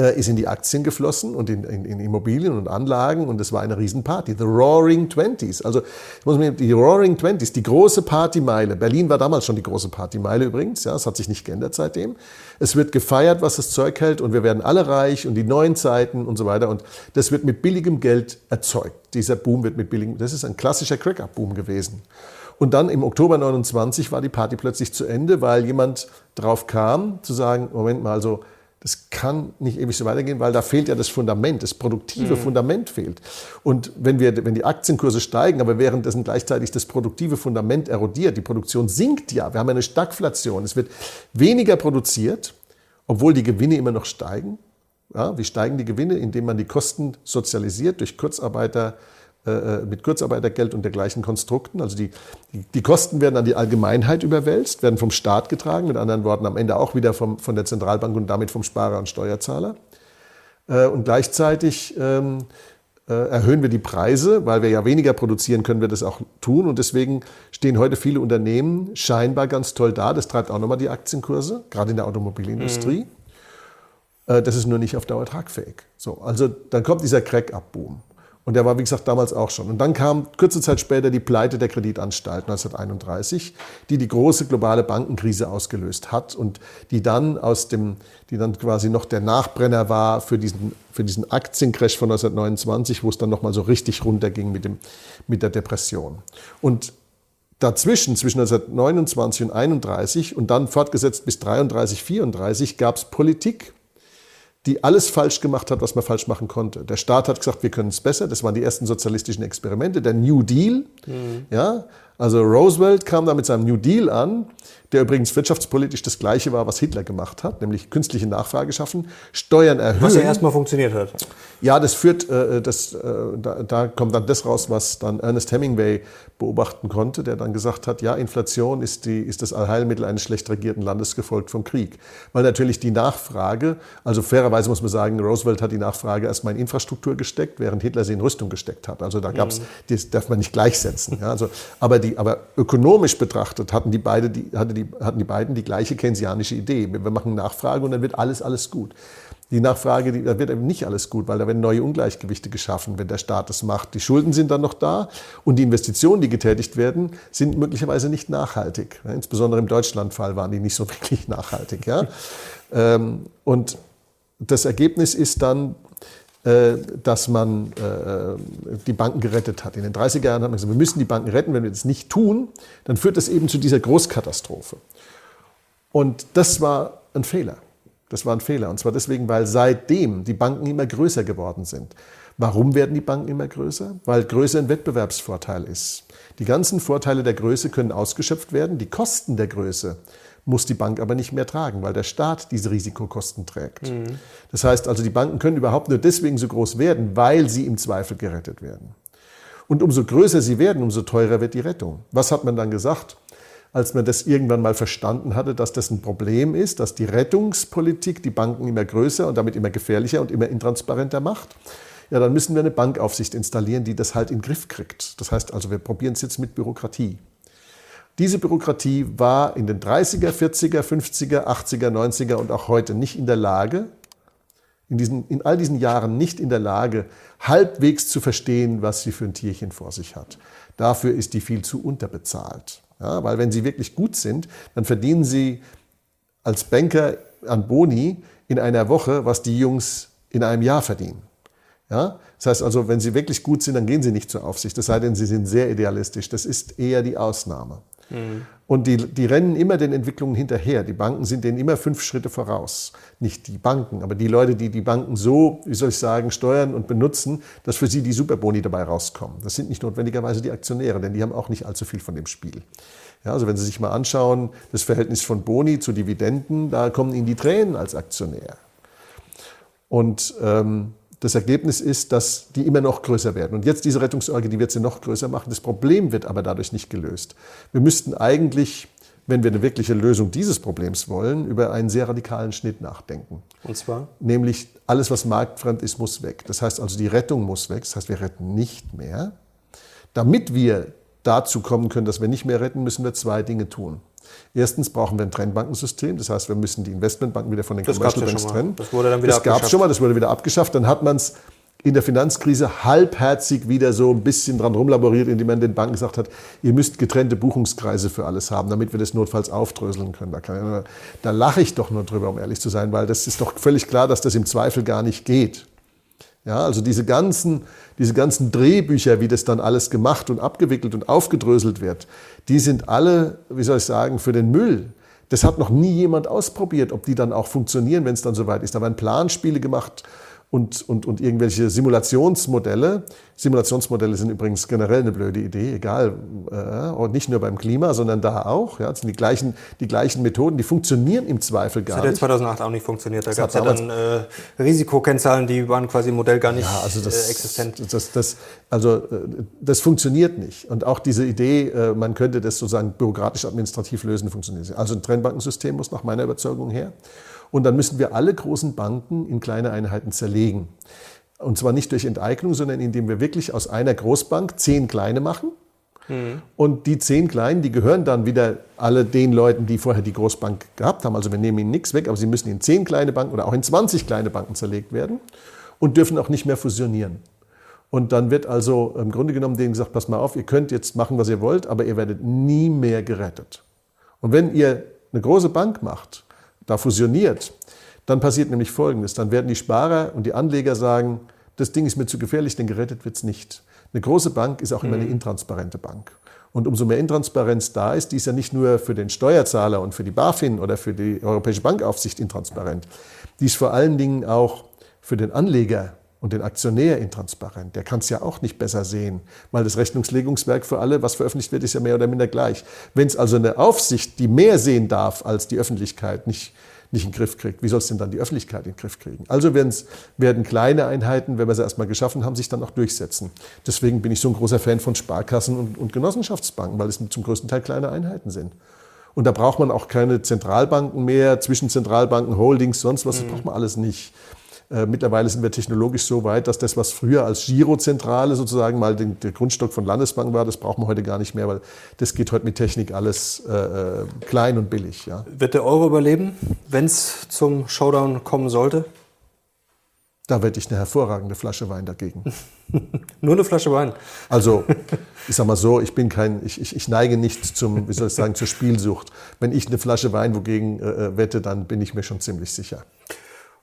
äh, ist in die Aktien geflossen und in, in, in, Immobilien und Anlagen und es war eine Riesenparty. The Roaring Twenties. Also muss man, die Roaring Twenties, die große Partymeile. Berlin war damals schon die große Partymeile übrigens. Ja, es hat sich nicht geändert seitdem. Es wird gefeiert, was das Zeug hält und wir werden alle reich und die neuen Zeiten und so weiter. Und das wird mit billigem Geld erzeugt. Dieser Boom wird mit billigem, das ist ein klassischer Crack-Up-Boom gewesen. Und dann im Oktober 29 war die Party plötzlich zu Ende, weil jemand drauf kam, zu sagen, Moment mal, also Das kann nicht ewig so weitergehen, weil da fehlt ja das Fundament, das produktive mhm. Fundament fehlt. Und wenn, wir, wenn die Aktienkurse steigen, aber währenddessen gleichzeitig das produktive Fundament erodiert, die Produktion sinkt ja, wir haben eine Stagflation, es wird weniger produziert, obwohl die Gewinne immer noch steigen. Ja, wie steigen die Gewinne? Indem man die Kosten sozialisiert durch Kurzarbeiter, mit Kurzarbeitergeld und dergleichen Konstrukten. Also die, die Kosten werden an die Allgemeinheit überwälzt, werden vom Staat getragen, mit anderen Worten am Ende auch wieder vom, von der Zentralbank und damit vom Sparer und Steuerzahler. Äh, und gleichzeitig ähm, äh, erhöhen wir die Preise, weil wir ja weniger produzieren, können wir das auch tun. Und deswegen stehen heute viele Unternehmen scheinbar ganz toll da. Das treibt auch nochmal die Aktienkurse, gerade in der Automobilindustrie. Mhm. Äh, das ist nur nicht auf Dauer tragfähig. So, also dann kommt dieser Crack-Up-Boom. Und der war, wie gesagt, damals auch schon. Und dann kam kurze Zeit später die Pleite der Kreditanstalt 1931, die die große globale Bankenkrise ausgelöst hat und die dann aus dem, die dann quasi noch der Nachbrenner war für diesen, für diesen Aktiencrash von 1929, wo es dann nochmal so richtig runterging mit dem, mit der Depression. Und dazwischen, zwischen 1929 und 31 und dann fortgesetzt bis 33, 34 gab es Politik, die alles falsch gemacht hat, was man falsch machen konnte. Der Staat hat gesagt, wir können es besser. Das waren die ersten sozialistischen Experimente. Der New Deal, mhm. ja, also Roosevelt kam da mit seinem New Deal an, der übrigens wirtschaftspolitisch das Gleiche war, was Hitler gemacht hat, nämlich künstliche Nachfrage schaffen, Steuern erhöhen. Was ja erstmal funktioniert hat. Ja, das führt, äh, das, äh, da, da kommt dann das raus, was dann Ernest Hemingway beobachten konnte, der dann gesagt hat, ja, Inflation ist, die, ist das Allheilmittel eines schlecht regierten Landes gefolgt vom Krieg. Weil natürlich die Nachfrage, also fairerweise muss man sagen, Roosevelt hat die Nachfrage erstmal in Infrastruktur gesteckt, während Hitler sie in Rüstung gesteckt hat. Also da gab's, mhm. das darf man nicht gleichsetzen. Ja, also, aber, die, aber ökonomisch betrachtet hatten die, beide die, hatte die, hatten die beiden die gleiche keynesianische Idee. Wir machen Nachfrage und dann wird alles, alles gut. Die Nachfrage, die, da wird eben nicht alles gut, weil da werden neue Ungleichgewichte geschaffen, wenn der Staat das macht. Die Schulden sind dann noch da und die Investitionen, die getätigt werden, sind möglicherweise nicht nachhaltig. Insbesondere im Deutschlandfall waren die nicht so [LAUGHS] wirklich nachhaltig. Ja? Ähm, und das Ergebnis ist dann, dass man äh, die Banken gerettet hat. In den 30er Jahren hat man gesagt, wir müssen die Banken retten. Wenn wir das nicht tun, dann führt das eben zu dieser Großkatastrophe. Und das war ein Fehler. Das war ein Fehler. Und zwar deswegen, weil seitdem die Banken immer größer geworden sind. Warum werden die Banken immer größer? Weil Größe ein Wettbewerbsvorteil ist. Die ganzen Vorteile der Größe können ausgeschöpft werden. Die Kosten der Größe muss die Bank aber nicht mehr tragen, weil der Staat diese Risikokosten trägt. Mhm. Das heißt also, die Banken können überhaupt nur deswegen so groß werden, weil sie im Zweifel gerettet werden. Und umso größer sie werden, umso teurer wird die Rettung. Was hat man dann gesagt? als man das irgendwann mal verstanden hatte, dass das ein Problem ist, dass die Rettungspolitik die Banken immer größer und damit immer gefährlicher und immer intransparenter macht. Ja, dann müssen wir eine Bankaufsicht installieren, die das halt in den Griff kriegt. Das heißt also, wir probieren es jetzt mit Bürokratie. Diese Bürokratie war in den 30er, 40er, 50er, 80er, 90er und auch heute nicht in der Lage, in, diesen, in all diesen Jahren nicht in der Lage, halbwegs zu verstehen, was sie für ein Tierchen vor sich hat. Dafür ist die viel zu unterbezahlt. Ja, weil wenn sie wirklich gut sind, dann verdienen sie als Banker an Boni in einer Woche, was die Jungs in einem Jahr verdienen. Ja? Das heißt also, wenn sie wirklich gut sind, dann gehen sie nicht zur Aufsicht. Das sei denn, sie sind sehr idealistisch. Das ist eher die Ausnahme. Mhm. Und die, die rennen immer den Entwicklungen hinterher. Die Banken sind denen immer fünf Schritte voraus. Nicht die Banken, aber die Leute, die die Banken so, wie soll ich sagen, steuern und benutzen, dass für sie die Superboni dabei rauskommen. Das sind nicht notwendigerweise die Aktionäre, denn die haben auch nicht allzu viel von dem Spiel. Ja, also wenn Sie sich mal anschauen, das Verhältnis von Boni zu Dividenden, da kommen Ihnen die Tränen als Aktionär. Und ähm, das Ergebnis ist, dass die immer noch größer werden. Und jetzt diese Rettungsorgie, die wird sie noch größer machen. Das Problem wird aber dadurch nicht gelöst. Wir müssten eigentlich, wenn wir eine wirkliche Lösung dieses Problems wollen, über einen sehr radikalen Schnitt nachdenken. Und zwar? Nämlich alles, was marktfremd ist, muss weg. Das heißt also, die Rettung muss weg. Das heißt, wir retten nicht mehr. Damit wir dazu kommen können, dass wir nicht mehr retten, müssen wir zwei Dinge tun. Erstens brauchen wir ein Trennbankensystem, das heißt, wir müssen die Investmentbanken wieder von den das Commercial Banks trennen. Das wurde dann wieder das gab es schon mal, das wurde wieder abgeschafft. Dann hat man es in der Finanzkrise halbherzig wieder so ein bisschen dran rumlaboriert, indem man den Banken gesagt hat, ihr müsst getrennte Buchungskreise für alles haben, damit wir das notfalls aufdröseln können. Da, kann, da lache ich doch nur drüber, um ehrlich zu sein, weil das ist doch völlig klar, dass das im Zweifel gar nicht geht. Ja, also diese ganzen, diese ganzen Drehbücher, wie das dann alles gemacht und abgewickelt und aufgedröselt wird, die sind alle, wie soll ich sagen, für den Müll. Das hat noch nie jemand ausprobiert, ob die dann auch funktionieren, wenn es dann soweit ist. Da werden Planspiele gemacht und, und, und irgendwelche Simulationsmodelle. Simulationsmodelle sind übrigens generell eine blöde Idee, egal, äh, und nicht nur beim Klima, sondern da auch. Ja, das sind die gleichen, die gleichen Methoden, die funktionieren im Zweifel gar nicht. Das hat ja 2008 auch nicht funktioniert. Da gab es ja dann äh, Risikokennzahlen, die waren quasi im Modell gar nicht ja, also das, äh, existent. Das, das, also äh, das funktioniert nicht. Und auch diese Idee, äh, man könnte das sozusagen bürokratisch-administrativ lösen, funktioniert nicht. Also ein Trennbankensystem muss nach meiner Überzeugung her. Und dann müssen wir alle großen Banken in kleine Einheiten zerlegen. Und zwar nicht durch Enteignung, sondern indem wir wirklich aus einer Großbank zehn kleine machen. Mhm. Und die zehn kleinen, die gehören dann wieder alle den Leuten, die vorher die Großbank gehabt haben. Also wir nehmen ihnen nichts weg, aber sie müssen in zehn kleine Banken oder auch in 20 kleine Banken zerlegt werden und dürfen auch nicht mehr fusionieren. Und dann wird also im Grunde genommen denen gesagt, pass mal auf, ihr könnt jetzt machen, was ihr wollt, aber ihr werdet nie mehr gerettet. Und wenn ihr eine große Bank macht, da fusioniert, dann passiert nämlich Folgendes. Dann werden die Sparer und die Anleger sagen, das Ding ist mir zu gefährlich, denn gerettet wird es nicht. Eine große Bank ist auch immer eine mhm. intransparente Bank. Und umso mehr Intransparenz da ist, die ist ja nicht nur für den Steuerzahler und für die BaFin oder für die Europäische Bankaufsicht intransparent, die ist vor allen Dingen auch für den Anleger und den Aktionär intransparent. Der kann es ja auch nicht besser sehen, weil das Rechnungslegungswerk für alle, was veröffentlicht wird, ist ja mehr oder minder gleich. Wenn es also eine Aufsicht, die mehr sehen darf als die Öffentlichkeit, nicht, nicht in den Griff kriegt, wie soll es denn dann die Öffentlichkeit in den Griff kriegen? Also werden kleine Einheiten, wenn wir sie erstmal geschaffen haben, sich dann auch durchsetzen. Deswegen bin ich so ein großer Fan von Sparkassen und, und Genossenschaftsbanken, weil es zum größten Teil kleine Einheiten sind. Und da braucht man auch keine Zentralbanken mehr, Zwischenzentralbanken, Holdings, sonst was, das mhm. braucht man alles nicht. Äh, mittlerweile sind wir technologisch so weit, dass das, was früher als Girozentrale sozusagen mal den, der Grundstock von Landesbanken war, das brauchen wir heute gar nicht mehr, weil das geht heute mit Technik alles äh, äh klein und billig. Ja. Wird der Euro überleben, wenn es zum Showdown kommen sollte? Da wette ich eine hervorragende Flasche Wein dagegen. [LAUGHS] Nur eine Flasche Wein. Also, [LAUGHS] ich sag mal so, ich bin kein, ich, ich, ich neige nicht zum, wie soll ich sagen, zur Spielsucht. Wenn ich eine Flasche Wein wogegen äh, äh wette, dann bin ich mir schon ziemlich sicher.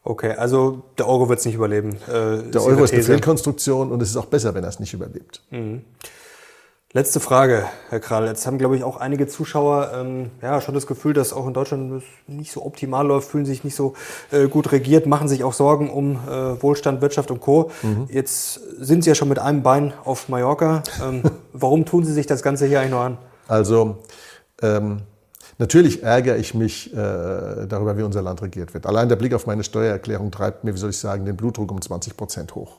Okay, also der Euro wird es nicht überleben. Äh, der Euro ist eine Fehlkonstruktion und es ist auch besser, wenn er es nicht überlebt. Mhm. Letzte Frage, Herr Krall. Jetzt haben, glaube ich, auch einige Zuschauer ähm, ja, schon das Gefühl, dass auch in Deutschland es nicht so optimal läuft, fühlen sich nicht so äh, gut regiert, machen sich auch Sorgen um äh, Wohlstand, Wirtschaft und Co. Mhm. Jetzt sind Sie ja schon mit einem Bein auf Mallorca. Ähm, [LAUGHS] warum tun Sie sich das Ganze hier eigentlich noch an? Also, ähm, Natürlich ärgere ich mich äh, darüber, wie unser Land regiert wird. Allein der Blick auf meine Steuererklärung treibt mir, wie soll ich sagen, den Blutdruck um 20 Prozent hoch.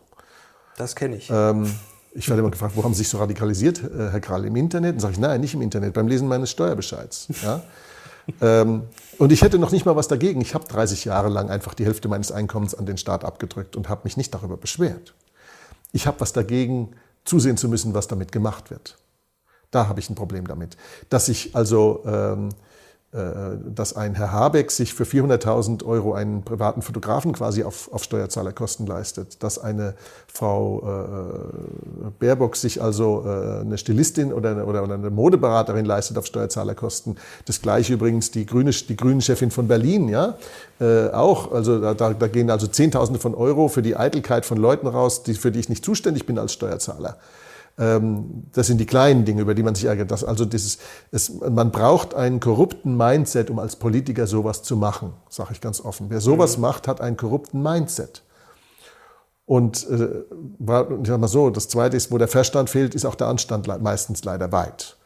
Das kenne ich. Ähm, ich werde immer gefragt, wo haben Sie sich so radikalisiert, äh, Herr Krall, im Internet? Dann sage ich, nein, nicht im Internet, beim Lesen meines Steuerbescheids. Ja? [LAUGHS] ähm, und ich hätte noch nicht mal was dagegen. Ich habe 30 Jahre lang einfach die Hälfte meines Einkommens an den Staat abgedrückt und habe mich nicht darüber beschwert. Ich habe was dagegen, zusehen zu müssen, was damit gemacht wird. Da habe ich ein Problem damit. Dass ich also ähm, äh, dass ein Herr Habeck sich für 400.000 Euro einen privaten Fotografen quasi auf, auf Steuerzahlerkosten leistet, dass eine Frau äh, Baerbock sich also äh, eine Stilistin oder eine, oder eine Modeberaterin leistet auf Steuerzahlerkosten. Das gleiche übrigens die grüne die grüne Chefin von Berlin, ja, äh, auch. Also da, da gehen also Zehntausende von Euro für die Eitelkeit von Leuten raus, die, für die ich nicht zuständig bin als Steuerzahler. Ähm, das sind die kleinen Dinge, über die man sich ärgert. Das, also dieses, es, man braucht einen korrupten Mindset, um als Politiker sowas zu machen, sage ich ganz offen. Wer sowas mhm. macht, hat einen korrupten Mindset. Und äh, ich sag mal so, das Zweite ist, wo der Verstand fehlt, ist auch der Anstand meistens leider weit.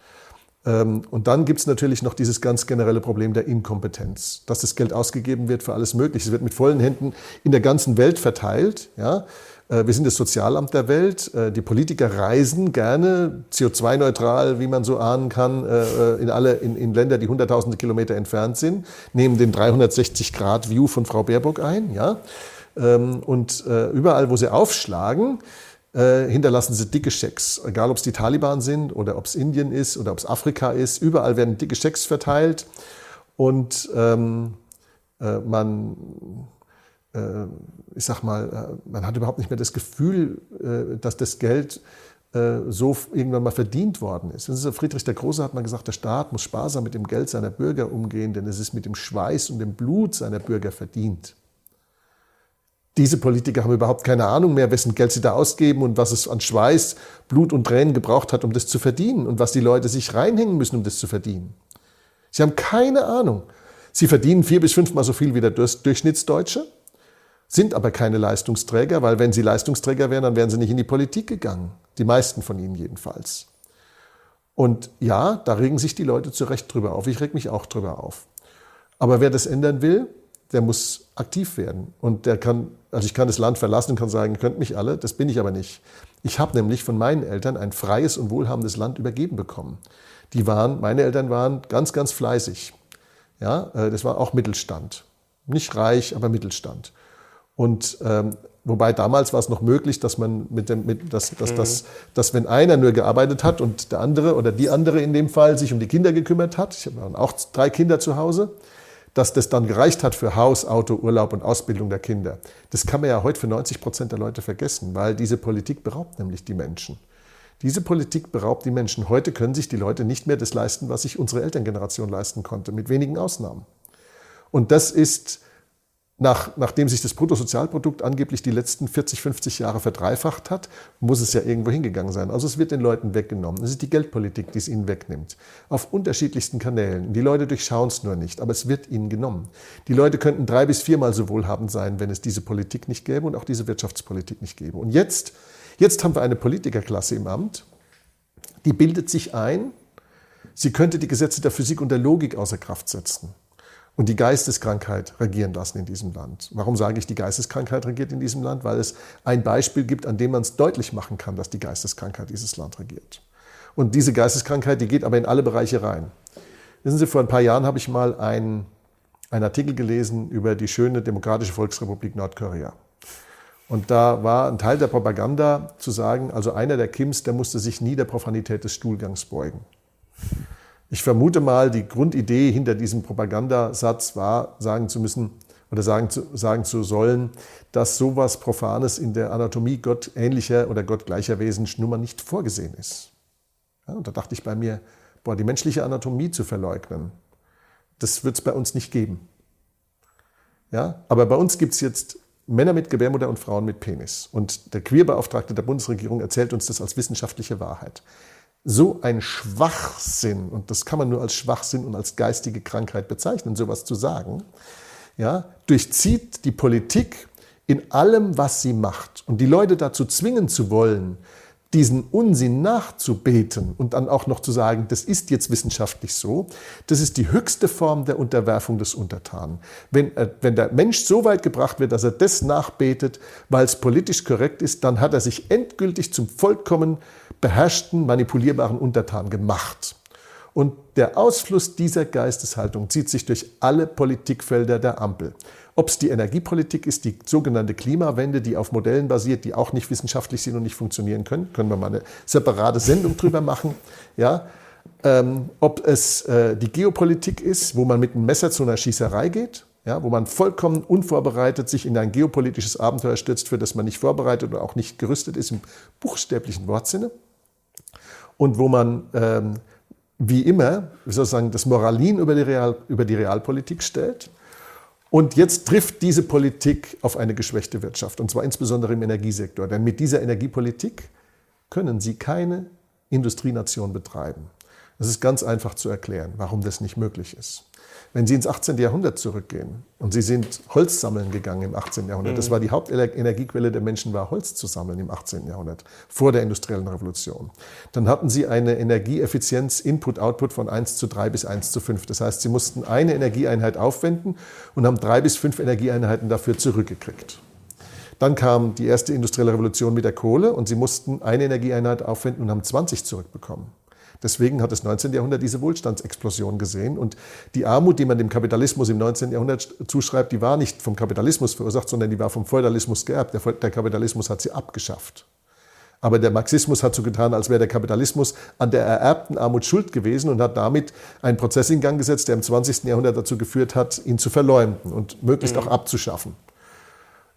Ähm, und dann gibt es natürlich noch dieses ganz generelle Problem der Inkompetenz, dass das Geld ausgegeben wird für alles Mögliche. Es wird mit vollen Händen in der ganzen Welt verteilt. Ja? Äh, wir sind das Sozialamt der Welt. Äh, die Politiker reisen gerne CO2-neutral, wie man so ahnen kann, äh, in alle in, in Länder, die hunderttausende Kilometer entfernt sind, nehmen den 360-Grad-View von Frau Baerbock ein. Ja? Ähm, und überall, wo sie aufschlagen, hinterlassen sie dicke Schecks. Egal, ob es die Taliban sind oder ob es Indien ist oder ob es Afrika ist. Überall werden dicke Schecks verteilt. Und ähm, man ich sag mal, äh, man hat überhaupt nicht mehr das Gefühl, äh, dass das Geld so irgendwann mal verdient worden ist. Friedrich der Große hat mal gesagt, der Staat muss sparsam mit dem Geld seiner Bürger umgehen, denn es ist mit dem Schweiß und dem Blut seiner Bürger verdient. Diese Politiker haben überhaupt keine Ahnung mehr, wessen Geld sie da ausgeben und was es an Schweiß, Blut und Tränen gebraucht hat, um das zu verdienen und was die Leute sich reinhängen müssen, um das zu verdienen. Sie haben keine Ahnung. Sie verdienen vier bis fünfmal so viel wie der Durchschnittsdeutsche, sind aber keine Leistungsträger, weil wenn sie Leistungsträger wären, dann wären sie nicht in die Politik gegangen. Die meisten von ihnen jedenfalls. Und ja, da regen sich die Leute zu Recht drüber auf. Ich reg mich auch drüber auf. Aber wer das ändern will, der muss aktiv werden. Und der kann, also ich kann das Land verlassen und kann sagen, könnt mich alle, das bin ich aber nicht. Ich habe nämlich von meinen Eltern ein freies und wohlhabendes Land übergeben bekommen. Die waren, meine Eltern waren ganz, ganz fleißig. Ja, äh, das war auch Mittelstand. Nicht reich, aber Mittelstand. Und ähm, wobei damals war es noch möglich, dass man mit dem, mit, dass, dass, mhm. dass, dass wenn einer nur gearbeitet hat und der andere oder die andere in dem Fall sich um die Kinder gekümmert hat, ich habe auch drei Kinder zu Hause, dass das dann gereicht hat für Haus, Auto, Urlaub und Ausbildung der Kinder. Das kann man ja heute für 90 Prozent der Leute vergessen, weil diese Politik beraubt nämlich die Menschen. Diese Politik beraubt die Menschen. Heute können sich die Leute nicht mehr das leisten, was sich unsere Elterngeneration leisten konnte, mit wenigen Ausnahmen. Und das ist nach, nachdem sich das Bruttosozialprodukt angeblich die letzten 40, 50 Jahre verdreifacht hat, muss es ja irgendwo hingegangen sein. Also es wird den Leuten weggenommen. Es ist die Geldpolitik, die es ihnen wegnimmt. Auf unterschiedlichsten Kanälen. Die Leute durchschauen es nur nicht, aber es wird ihnen genommen. Die Leute könnten drei bis viermal so wohlhabend sein, wenn es diese Politik nicht gäbe und auch diese Wirtschaftspolitik nicht gäbe. Und jetzt, jetzt haben wir eine Politikerklasse im Amt, die bildet sich ein, sie könnte die Gesetze der Physik und der Logik außer Kraft setzen und die Geisteskrankheit regieren lassen in diesem Land. Warum sage ich, die Geisteskrankheit regiert in diesem Land? Weil es ein Beispiel gibt, an dem man es deutlich machen kann, dass die Geisteskrankheit dieses Land regiert. Und diese Geisteskrankheit, die geht aber in alle Bereiche rein. Wissen Sie, vor ein paar Jahren habe ich mal einen, einen Artikel gelesen über die schöne Demokratische Volksrepublik Nordkorea. Und da war ein Teil der Propaganda zu sagen, also einer der Kims, der musste sich nie der Profanität des Stuhlgangs beugen. Ich vermute mal, die Grundidee hinter diesem Propagandasatz war, sagen zu müssen oder sagen zu, sagen zu sollen, dass sowas Profanes in der Anatomie gottähnlicher oder gottgleicher Wesen nun mal nicht vorgesehen ist. Ja, und da dachte ich bei mir, boah, die menschliche Anatomie zu verleugnen, das wird es bei uns nicht geben. Ja, aber bei uns gibt es jetzt Männer mit Gebärmutter und Frauen mit Penis. Und der Queerbeauftragte der Bundesregierung erzählt uns das als wissenschaftliche Wahrheit so ein Schwachsinn, und das kann man nur als Schwachsinn und als geistige Krankheit bezeichnen, sowas zu sagen, ja, durchzieht die Politik in allem, was sie macht. Und die Leute dazu zwingen zu wollen, diesen Unsinn nachzubeten und dann auch noch zu sagen, das ist jetzt wissenschaftlich so, das ist die höchste Form der Unterwerfung des Untertanen. Wenn, äh, wenn der Mensch so weit gebracht wird, dass er das nachbetet, weil es politisch korrekt ist, dann hat er sich endgültig zum vollkommen beherrschten, manipulierbaren Untertan gemacht. Und der Ausfluss dieser Geisteshaltung zieht sich durch alle Politikfelder der Ampel. Ob es die Energiepolitik ist, die sogenannte Klimawende, die auf Modellen basiert, die auch nicht wissenschaftlich sind und nicht funktionieren können, können wir mal eine separate Sendung drüber machen. [LAUGHS] Ja, ähm, ob es äh, die Geopolitik ist, wo man mit einem Messer zu einer Schießerei geht, ja, wo man vollkommen unvorbereitet sich in ein geopolitisches Abenteuer stürzt, für das man nicht vorbereitet oder auch nicht gerüstet ist im buchstäblichen Wortsinne. Und wo man ähm, wie immer sozusagen das Moralin über die, Real, über die Realpolitik stellt und jetzt trifft diese Politik auf eine geschwächte Wirtschaft, und zwar insbesondere im Energiesektor. Denn mit dieser Energiepolitik können Sie keine Industrienation betreiben. Das ist ganz einfach zu erklären, warum das nicht möglich ist. Wenn Sie ins 18. Jahrhundert zurückgehen und Sie sind Holz sammeln gegangen im 18. Jahrhundert, das mhm. war die Hauptenergiequelle der Menschen, war Holz zu sammeln im 18. Jahrhundert, vor der industriellen Revolution. Dann hatten Sie eine Energieeffizienz Input-Output von 1 zu 3 bis 1 zu 5. Das heißt, Sie mussten eine Energieeinheit aufwenden und haben drei bis fünf Energieeinheiten dafür zurückgekriegt. Dann kam die erste industrielle Revolution mit der Kohle und sie mussten eine Energieeinheit aufwenden und haben 20 zurückbekommen. Deswegen hat das 19. Jahrhundert diese Wohlstandsexplosion gesehen. Und die Armut, die man dem Kapitalismus im 19. Jahrhundert zuschreibt, die war nicht vom Kapitalismus verursacht, sondern die war vom Feudalismus geerbt. Der, Kapitalismus hat sie abgeschafft. Aber der Marxismus hat so getan, als wäre der Kapitalismus an der ererbten Armut schuld gewesen und hat damit einen Prozess in Gang gesetzt, der im 20. Jahrhundert dazu geführt hat, ihn zu verleumden und möglichst mhm. auch abzuschaffen.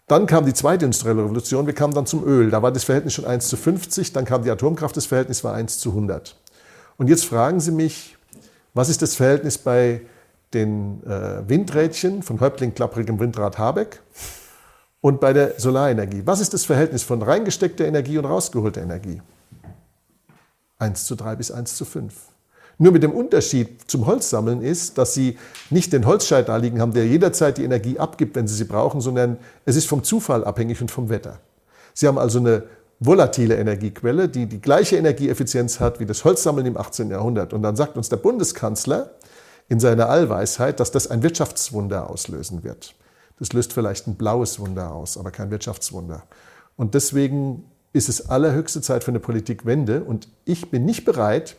Dann kam die zweite industrielle Revolution, wir kamen dann zum Öl. Da war das Verhältnis schon 1 zu 50, dann kam die Atomkraft, das Verhältnis war 1 zu 100. Und jetzt fragen Sie mich, was ist das Verhältnis bei den äh, Windrädchen von Häuptling klapprigem Windrad Habeck und bei der Solarenergie? Was ist das Verhältnis von reingesteckter Energie und rausgeholter Energie? 1 zu 3 bis 1 zu 5. Nur mit dem Unterschied zum Holzsammeln ist, dass Sie nicht den Holzscheit da liegen haben, der jederzeit die Energie abgibt, wenn Sie sie brauchen, sondern es ist vom Zufall abhängig und vom Wetter. Sie haben also eine volatile Energiequelle, die die gleiche Energieeffizienz hat wie das Holzsammeln im 18. Jahrhundert. Und dann sagt uns der Bundeskanzler in seiner Allweisheit, dass das ein Wirtschaftswunder auslösen wird. Das löst vielleicht ein blaues Wunder aus, aber kein Wirtschaftswunder. Und deswegen ist es allerhöchste Zeit für eine Politikwende. Und ich bin nicht bereit,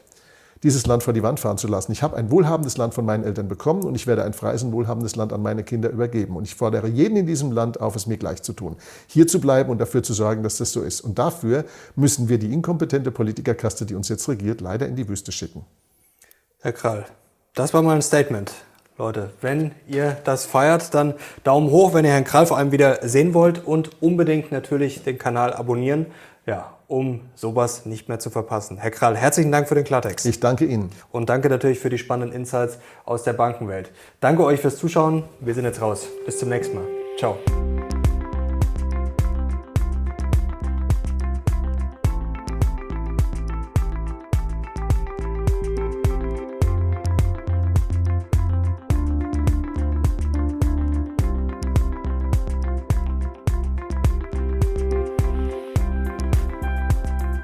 dieses Land vor die Wand fahren zu lassen. Ich habe ein wohlhabendes Land von meinen Eltern bekommen und ich werde ein freies und wohlhabendes Land an meine Kinder übergeben. Und ich fordere jeden in diesem Land auf, es mir gleich zu tun. Hier zu bleiben und dafür zu sorgen, dass das so ist. Und dafür müssen wir die inkompetente Politikerkaste, die uns jetzt regiert, leider in die Wüste schicken. Herr Krall, das war mal ein Statement. Leute, wenn ihr das feiert, dann Daumen hoch, wenn ihr Herrn Krall vor allem wieder sehen wollt und unbedingt natürlich den Kanal abonnieren. Ja, um sowas nicht mehr zu verpassen. Herr Krall, herzlichen Dank für den Klartext. Ich danke Ihnen. Und danke natürlich für die spannenden Insights aus der Bankenwelt. Danke euch fürs Zuschauen. Wir sind jetzt raus. Bis zum nächsten Mal. Ciao.